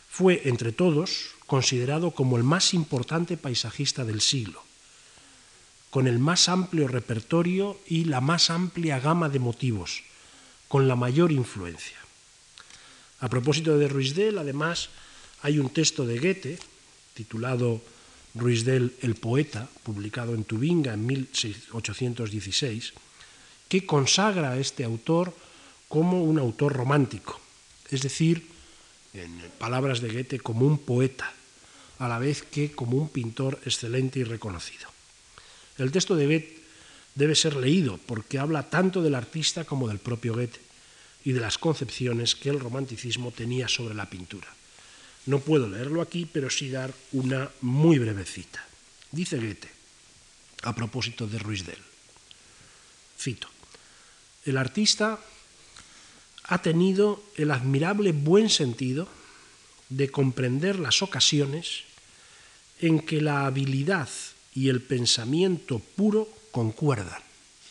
[SPEAKER 1] Fue, entre todos, considerado como el más importante paisajista del siglo, con el más amplio repertorio y la más amplia gama de motivos, con la mayor influencia. A propósito de Ruisdel, además, hay un texto de Goethe titulado Ruisdel el poeta, publicado en Tubinga en 1816, que consagra a este autor como un autor romántico, es decir, en palabras de Goethe, como un poeta, a la vez que como un pintor excelente y reconocido. El texto de Goethe debe ser leído porque habla tanto del artista como del propio Goethe y de las concepciones que el romanticismo tenía sobre la pintura. No puedo leerlo aquí, pero sí dar una muy breve cita. Dice Goethe, a propósito de Ruizdel, cito, el artista ha tenido el admirable buen sentido de comprender las ocasiones en que la habilidad y el pensamiento puro concuerdan,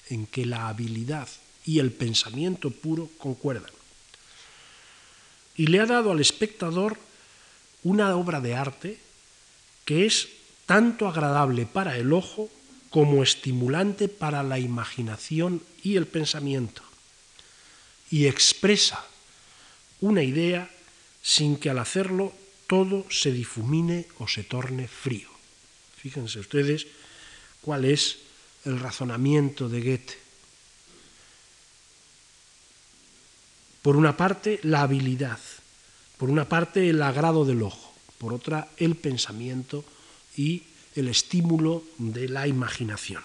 [SPEAKER 1] en que la habilidad y el pensamiento puro concuerdan. Y le ha dado al espectador una obra de arte que es tanto agradable para el ojo como estimulante para la imaginación y el pensamiento y expresa una idea sin que al hacerlo todo se difumine o se torne frío. Fíjense ustedes cuál es el razonamiento de Goethe. Por una parte, la habilidad, por una parte, el agrado del ojo, por otra, el pensamiento y el estímulo de la imaginación.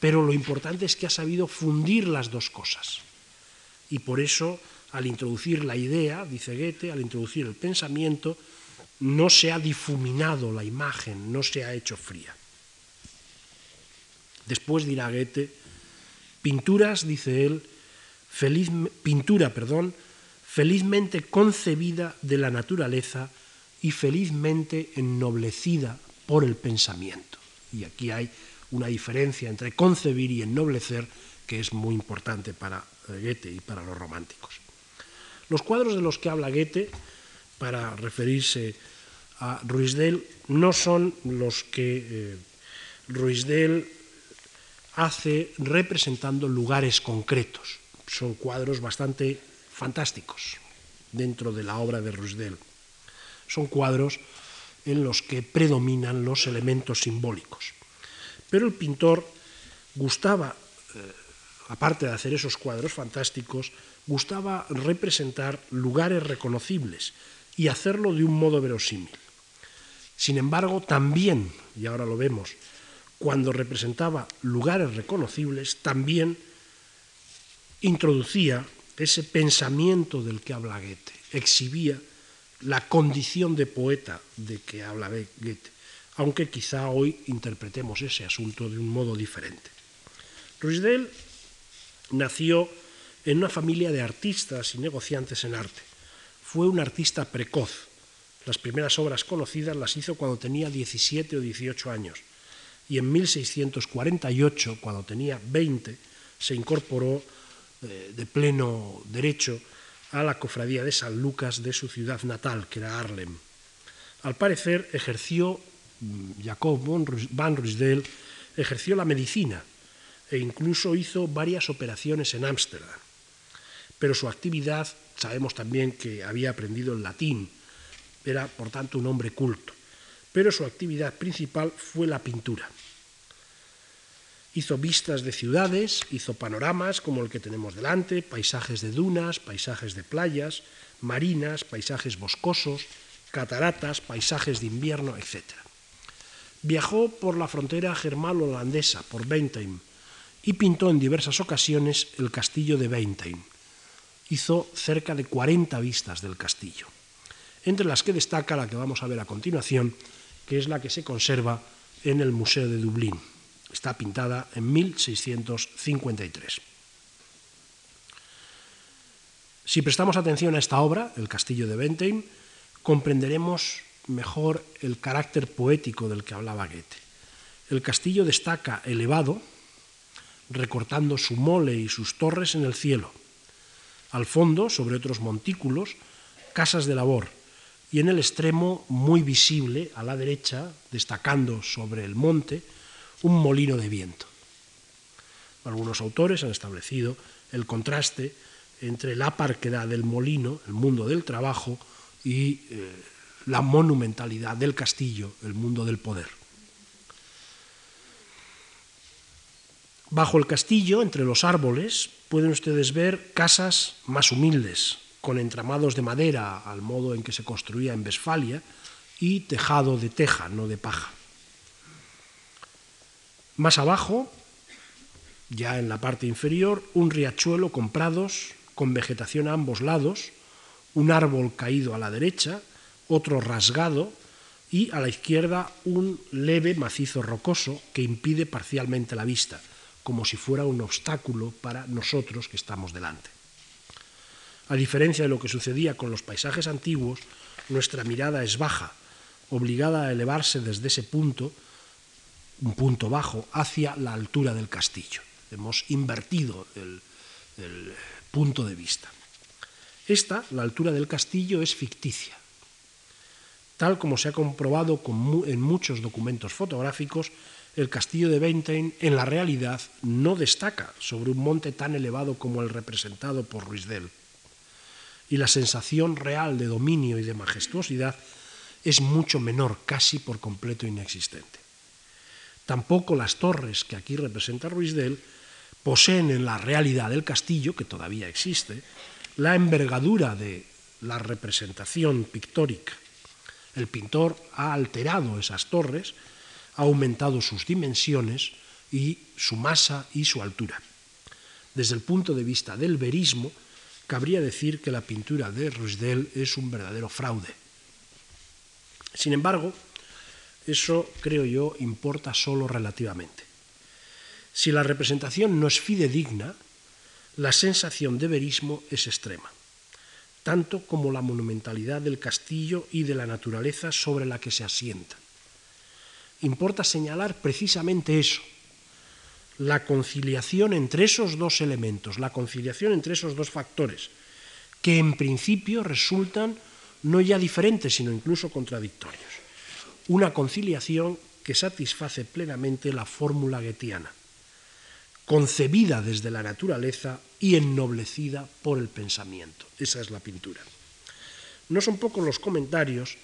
[SPEAKER 1] Pero lo importante es que ha sabido fundir las dos cosas y por eso al introducir la idea, dice Goethe, al introducir el pensamiento, no se ha difuminado la imagen, no se ha hecho fría. Después dirá Goethe, pinturas, dice él, feliz, pintura, perdón, felizmente concebida de la naturaleza y felizmente ennoblecida por el pensamiento. Y aquí hay una diferencia entre concebir y ennoblecer que es muy importante para Goethe y para los románticos. Los cuadros de los que habla Goethe, para referirse a Ruisdel, no son los que eh, hace representando lugares concretos. Son cuadros bastante fantásticos dentro de la obra de Ruisdel. Son cuadros en los que predominan los elementos simbólicos. Pero el pintor gustaba eh, aparte de hacer esos cuadros fantásticos, gustaba representar lugares reconocibles y hacerlo de un modo verosímil. Sin embargo, también, y ahora lo vemos, cuando representaba lugares reconocibles, también introducía ese pensamiento del que habla Goethe, exhibía la condición de poeta de que habla Goethe, aunque quizá hoy interpretemos ese asunto de un modo diferente. Ruisdel nació en una familia de artistas y negociantes en arte. Fue un artista precoz. Las primeras obras conocidas las hizo cuando tenía 17 o 18 años y en 1648, cuando tenía 20, se incorporó eh, de pleno derecho a la cofradía de San Lucas de su ciudad natal, que era Arlem. Al parecer ejerció, mm, Jacob van Ruysdael ejerció la medicina e incluso hizo varias operaciones en Ámsterdam. Pero su actividad, sabemos también que había aprendido el latín, era por tanto un hombre culto, pero su actividad principal fue la pintura. Hizo vistas de ciudades, hizo panoramas como el que tenemos delante, paisajes de dunas, paisajes de playas, marinas, paisajes boscosos, cataratas, paisajes de invierno, etc. Viajó por la frontera germano-holandesa, por Bentheim, y pintó en diversas ocasiones el castillo de Bentheim. Hizo cerca de 40 vistas del castillo, entre las que destaca la que vamos a ver a continuación, que es la que se conserva en el Museo de Dublín. Está pintada en 1653. Si prestamos atención a esta obra, El castillo de Bentheim, comprenderemos mejor el carácter poético del que hablaba Goethe. El castillo destaca elevado, recortando su mole y sus torres en el cielo. Al fondo, sobre otros montículos, casas de labor, y en el extremo, muy visible, a la derecha, destacando sobre el monte, un molino de viento. Algunos autores han establecido el contraste entre la parquedad del molino, el mundo del trabajo, y eh, la monumentalidad del castillo, el mundo del poder. Bajo el castillo, entre los árboles, pueden ustedes ver casas más humildes, con entramados de madera al modo en que se construía en Westfalia y tejado de teja, no de paja. Más abajo, ya en la parte inferior, un riachuelo con prados, con vegetación a ambos lados, un árbol caído a la derecha, otro rasgado y a la izquierda un leve macizo rocoso que impide parcialmente la vista, como si fuera un obstáculo para nosotros que estamos delante. A diferencia de lo que sucedía con los paisajes antiguos, nuestra mirada es baja, obligada a elevarse desde ese punto un punto bajo hacia la altura del castillo. Hemos invertido el, punto de vista. Esta, la altura del castillo, es ficticia. Tal como se ha comprobado en muchos documentos fotográficos, el castillo de Bentheim en la realidad no destaca sobre un monte tan elevado como el representado por Ruizdel. Y la sensación real de dominio y de majestuosidad es mucho menor, casi por completo inexistente. Tampoco las torres que aquí representa Ruizdel poseen en la realidad del castillo, que todavía existe, la envergadura de la representación pictórica. El pintor ha alterado esas torres, ha aumentado sus dimensiones y su masa y su altura. Desde el punto de vista del verismo, cabría decir que la pintura de Ruizdel es un verdadero fraude. Sin embargo, eso, creo yo, importa solo relativamente. Si la representación no es fidedigna, la sensación de verismo es extrema, tanto como la monumentalidad del castillo y de la naturaleza sobre la que se asienta. Importa señalar precisamente eso, la conciliación entre esos dos elementos, la conciliación entre esos dos factores, que en principio resultan no ya diferentes, sino incluso contradictorios una conciliación que satisface plenamente la fórmula guetiana, concebida desde la naturaleza y ennoblecida por el pensamiento. Esa es la pintura. No son pocos los comentarios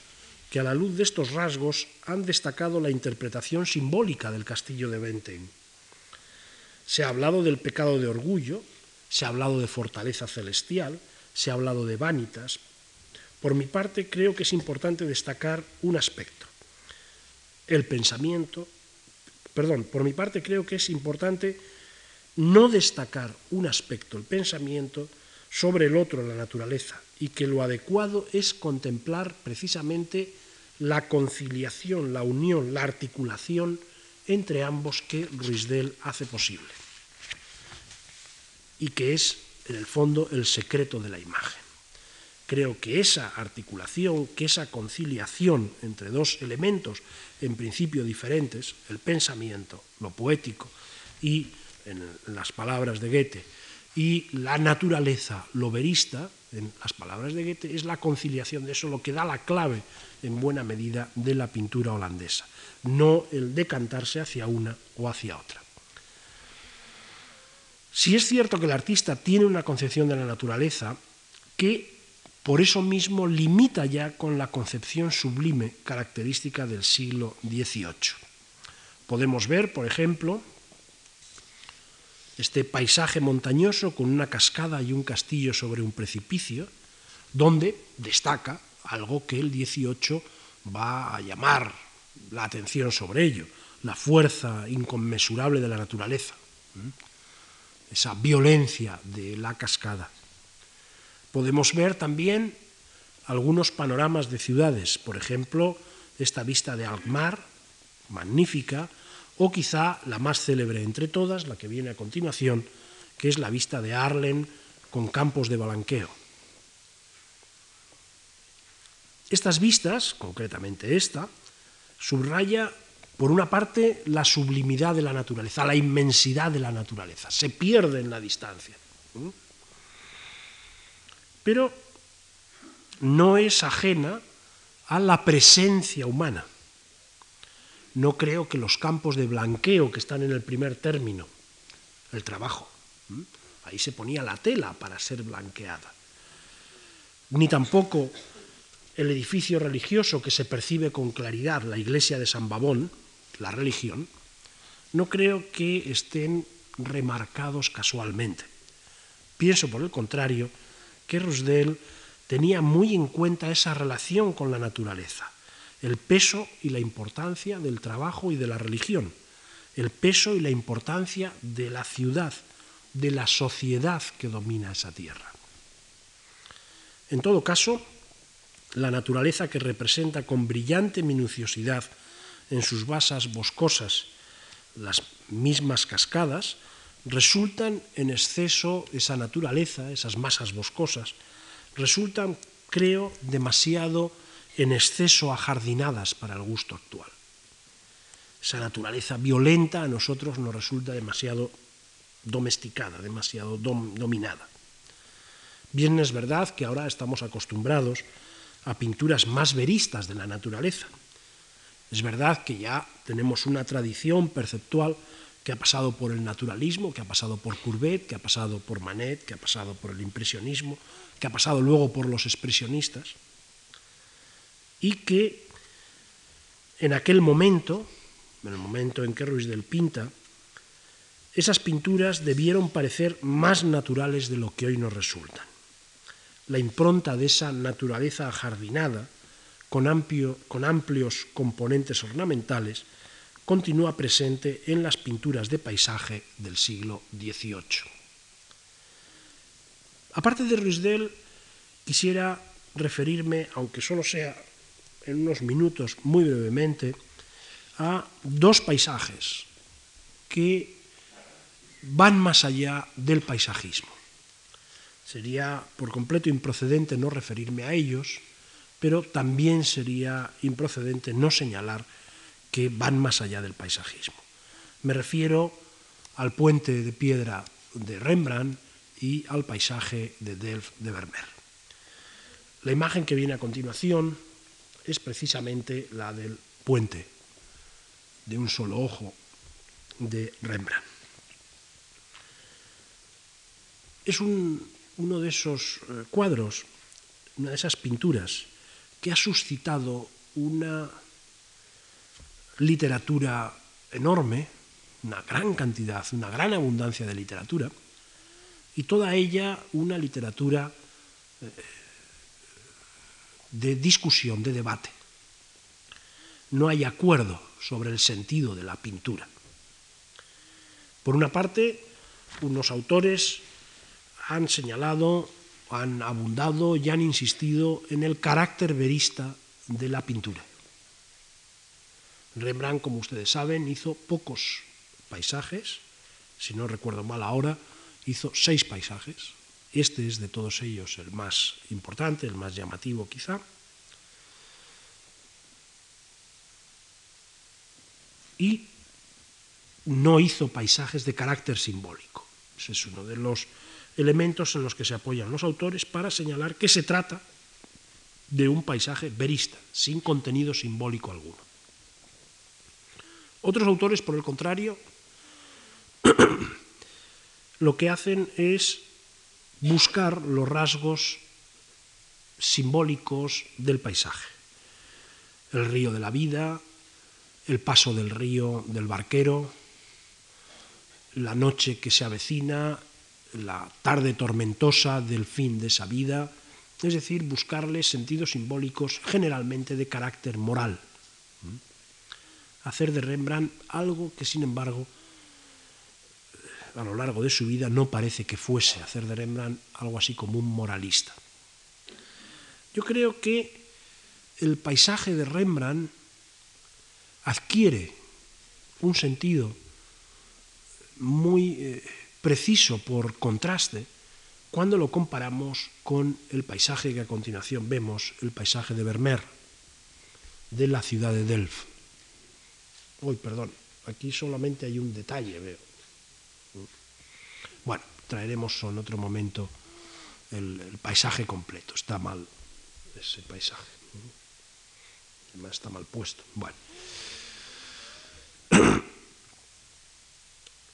[SPEAKER 1] que a la luz de estos rasgos han destacado la interpretación simbólica del castillo de Bentheim. Se ha hablado del pecado de orgullo, se ha hablado de fortaleza celestial, se ha hablado de vanitas. Por mi parte, creo que es importante destacar un aspecto el pensamiento. Perdón, por mi parte creo que es importante no destacar un aspecto, el pensamiento, sobre el otro, la naturaleza, y que lo adecuado es contemplar precisamente la conciliación, la unión, la articulación entre ambos que Ruizdel hace posible y que es, en el fondo, el secreto de la imagen. Creo que esa articulación, que esa conciliación entre dos elementos en principio diferentes, el pensamiento, lo poético, y en las palabras de Goethe, y la naturaleza, lo verista, en las palabras de Goethe, es la conciliación de eso, lo que da la clave en buena medida de la pintura holandesa, no el decantarse hacia una o hacia otra. Si es cierto que el artista tiene una concepción de la naturaleza que por eso mismo limita ya con la concepción sublime característica del siglo XVIII. Podemos ver, por ejemplo, este paisaje montañoso con una cascada y un castillo sobre un precipicio, donde destaca algo que el XVIII va a llamar la atención sobre ello, la fuerza inconmensurable de la naturaleza esa violencia de la cascada. Podemos ver también algunos panoramas de ciudades, por ejemplo, esta vista de Alkmaar, magnífica, o quizá la más célebre entre todas, la que viene a continuación, que es la vista de Arlen con campos de balanqueo. Estas vistas, concretamente esta, subraya por una parte, la sublimidad de la naturaleza, la inmensidad de la naturaleza, se pierde en la distancia. Pero no es ajena a la presencia humana. No creo que los campos de blanqueo que están en el primer término, el trabajo, ahí se ponía la tela para ser blanqueada, ni tampoco el edificio religioso que se percibe con claridad, la iglesia de San Babón, la religión, no creo que estén remarcados casualmente. Pienso, por el contrario, que Rusdell tenía muy en cuenta esa relación con la naturaleza, el peso y la importancia del trabajo y de la religión, el peso y la importancia de la ciudad, de la sociedad que domina esa tierra. En todo caso, la naturaleza que representa con brillante minuciosidad en sus basas boscosas las mismas cascadas, resultan en exceso esa naturaleza, esas masas boscosas, resultan, creo, demasiado en exceso ajardinadas para el gusto actual. Esa naturaleza violenta a nosotros nos resulta demasiado domesticada, demasiado dominada. Bien es verdad que ahora estamos acostumbrados a pinturas más veristas de la naturaleza, es verdad que ya tenemos una tradición perceptual que ha pasado por el naturalismo, que ha pasado por Courbet, que ha pasado por Manet, que ha pasado por el impresionismo, que ha pasado luego por los expresionistas, y que en aquel momento, en el momento en que Ruiz del pinta, esas pinturas debieron parecer más naturales de lo que hoy nos resultan. La impronta de esa naturaleza ajardinada, con, amplios componentes ornamentales, continúa presente en las pinturas de paisaje del siglo XVIII. Aparte de Ruisdel, quisiera referirme, aunque solo sea en unos minutos, muy brevemente, a dos paisajes que van más allá del paisajismo. Sería por completo improcedente no referirme a ellos, pero también sería improcedente no señalar que van más allá del paisajismo. Me refiero al puente de piedra de Rembrandt y al paisaje de Delft de Vermeer. La imagen que viene a continuación es precisamente la del puente de un solo ojo de Rembrandt. Es uno de esos eh, cuadros, una de esas pinturas que ha suscitado una literatura enorme, una gran cantidad, una gran abundancia de literatura, y toda ella una literatura eh, de discusión, de debate. No hay acuerdo sobre el sentido de la pintura. Por una parte, unos autores han señalado han abundado y han insistido en el carácter verista de la pintura. Rembrandt, como ustedes saben, hizo pocos paisajes, si no recuerdo mal ahora, hizo seis paisajes. Este es de todos ellos el más importante, el más llamativo quizá. Y no hizo paisajes de carácter simbólico. Ese es uno de los elementos en los que se apoyan los autores para señalar que se trata de un paisaje verista, sin contenido simbólico alguno. Otros autores, por el contrario, lo que hacen es buscar los rasgos simbólicos del paisaje. El río de la vida, el paso del río del barquero, la noche que se avecina, la tarde tormentosa del fin de esa vida, es decir, buscarle sentidos simbólicos generalmente de carácter moral. Hacer de Rembrandt algo que, sin embargo, a lo largo de su vida no parece que fuese hacer de Rembrandt algo así como un moralista. Yo creo que el paisaje de Rembrandt adquiere un sentido muy eh, preciso por contraste cuando lo comparamos con el paisaje que a continuación vemos, el paisaje de Vermeer, de la ciudad de Delft. Uy, perdón, aquí solamente hay un detalle, veo. Bueno, traeremos en otro momento el, paisaje completo. Está mal ese paisaje. Además está mal puesto. Bueno.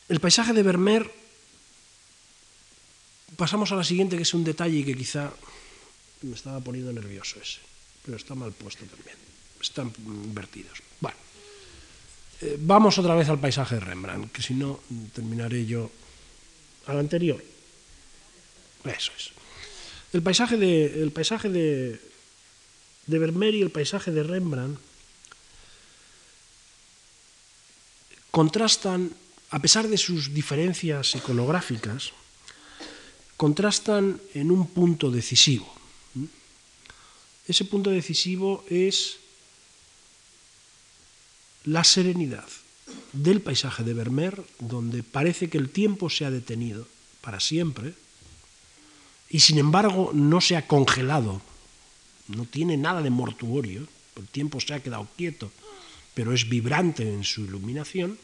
[SPEAKER 1] El paisaje de Vermeer, pasamos a la siguiente, que es un detalle que quizá me estaba poniendo nervioso ese, pero está mal puesto también, están invertidos. Bueno, eh, vamos otra vez al paisaje de Rembrandt, que si no terminaré yo al anterior. Eso es. El paisaje de, el paisaje de, de Vermeer y el paisaje de Rembrandt contrastan a pesar de sus diferencias iconográficas, contrastan en un punto decisivo. Ese punto decisivo es la serenidad del paisaje de Vermeer, donde parece que el tiempo se ha detenido para siempre y sin embargo no se ha congelado, no tiene nada de mortuorio, el tiempo se ha quedado quieto, pero es vibrante en su iluminación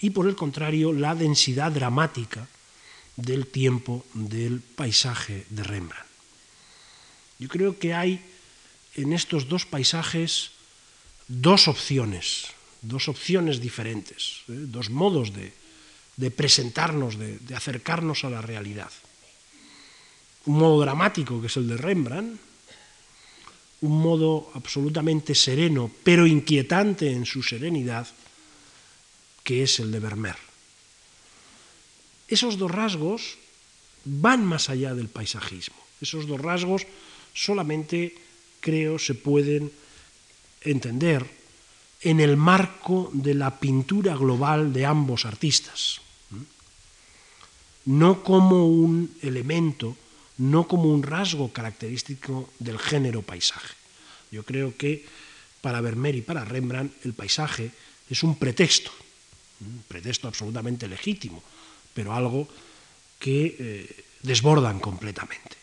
[SPEAKER 1] y por el contrario la densidad dramática del tiempo del paisaje de Rembrandt. Yo creo que hay en estos dos paisajes dos opciones, dos opciones diferentes, ¿eh? dos modos de, presentarnos, de, de acercarnos a la realidad. Un modo dramático, que es el de Rembrandt, un modo absolutamente sereno, pero inquietante en su serenidad, que es el de Vermeer. Esos dos rasgos van más allá del paisajismo. Esos dos rasgos solamente, creo, se pueden entender en el marco de la pintura global de ambos artistas. No como un elemento, no como un rasgo característico del género paisaje. Yo creo que para Vermeer y para Rembrandt el paisaje es un pretexto un pretexto absolutamente legítimo, pero algo que eh, desbordan completamente.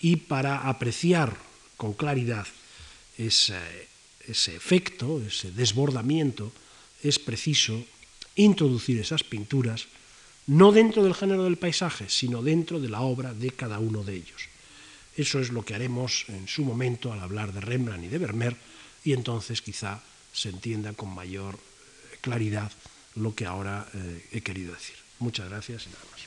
[SPEAKER 1] Y para apreciar con claridad ese, ese efecto, ese desbordamiento, es preciso introducir esas pinturas no dentro del género del paisaje, sino dentro de la obra de cada uno de ellos. Eso es lo que haremos en su momento al hablar de Rembrandt y de Vermeer, y entonces quizá se entienda con mayor eh, claridad lo que ahora eh, he querido decir. Muchas gracias y nada más.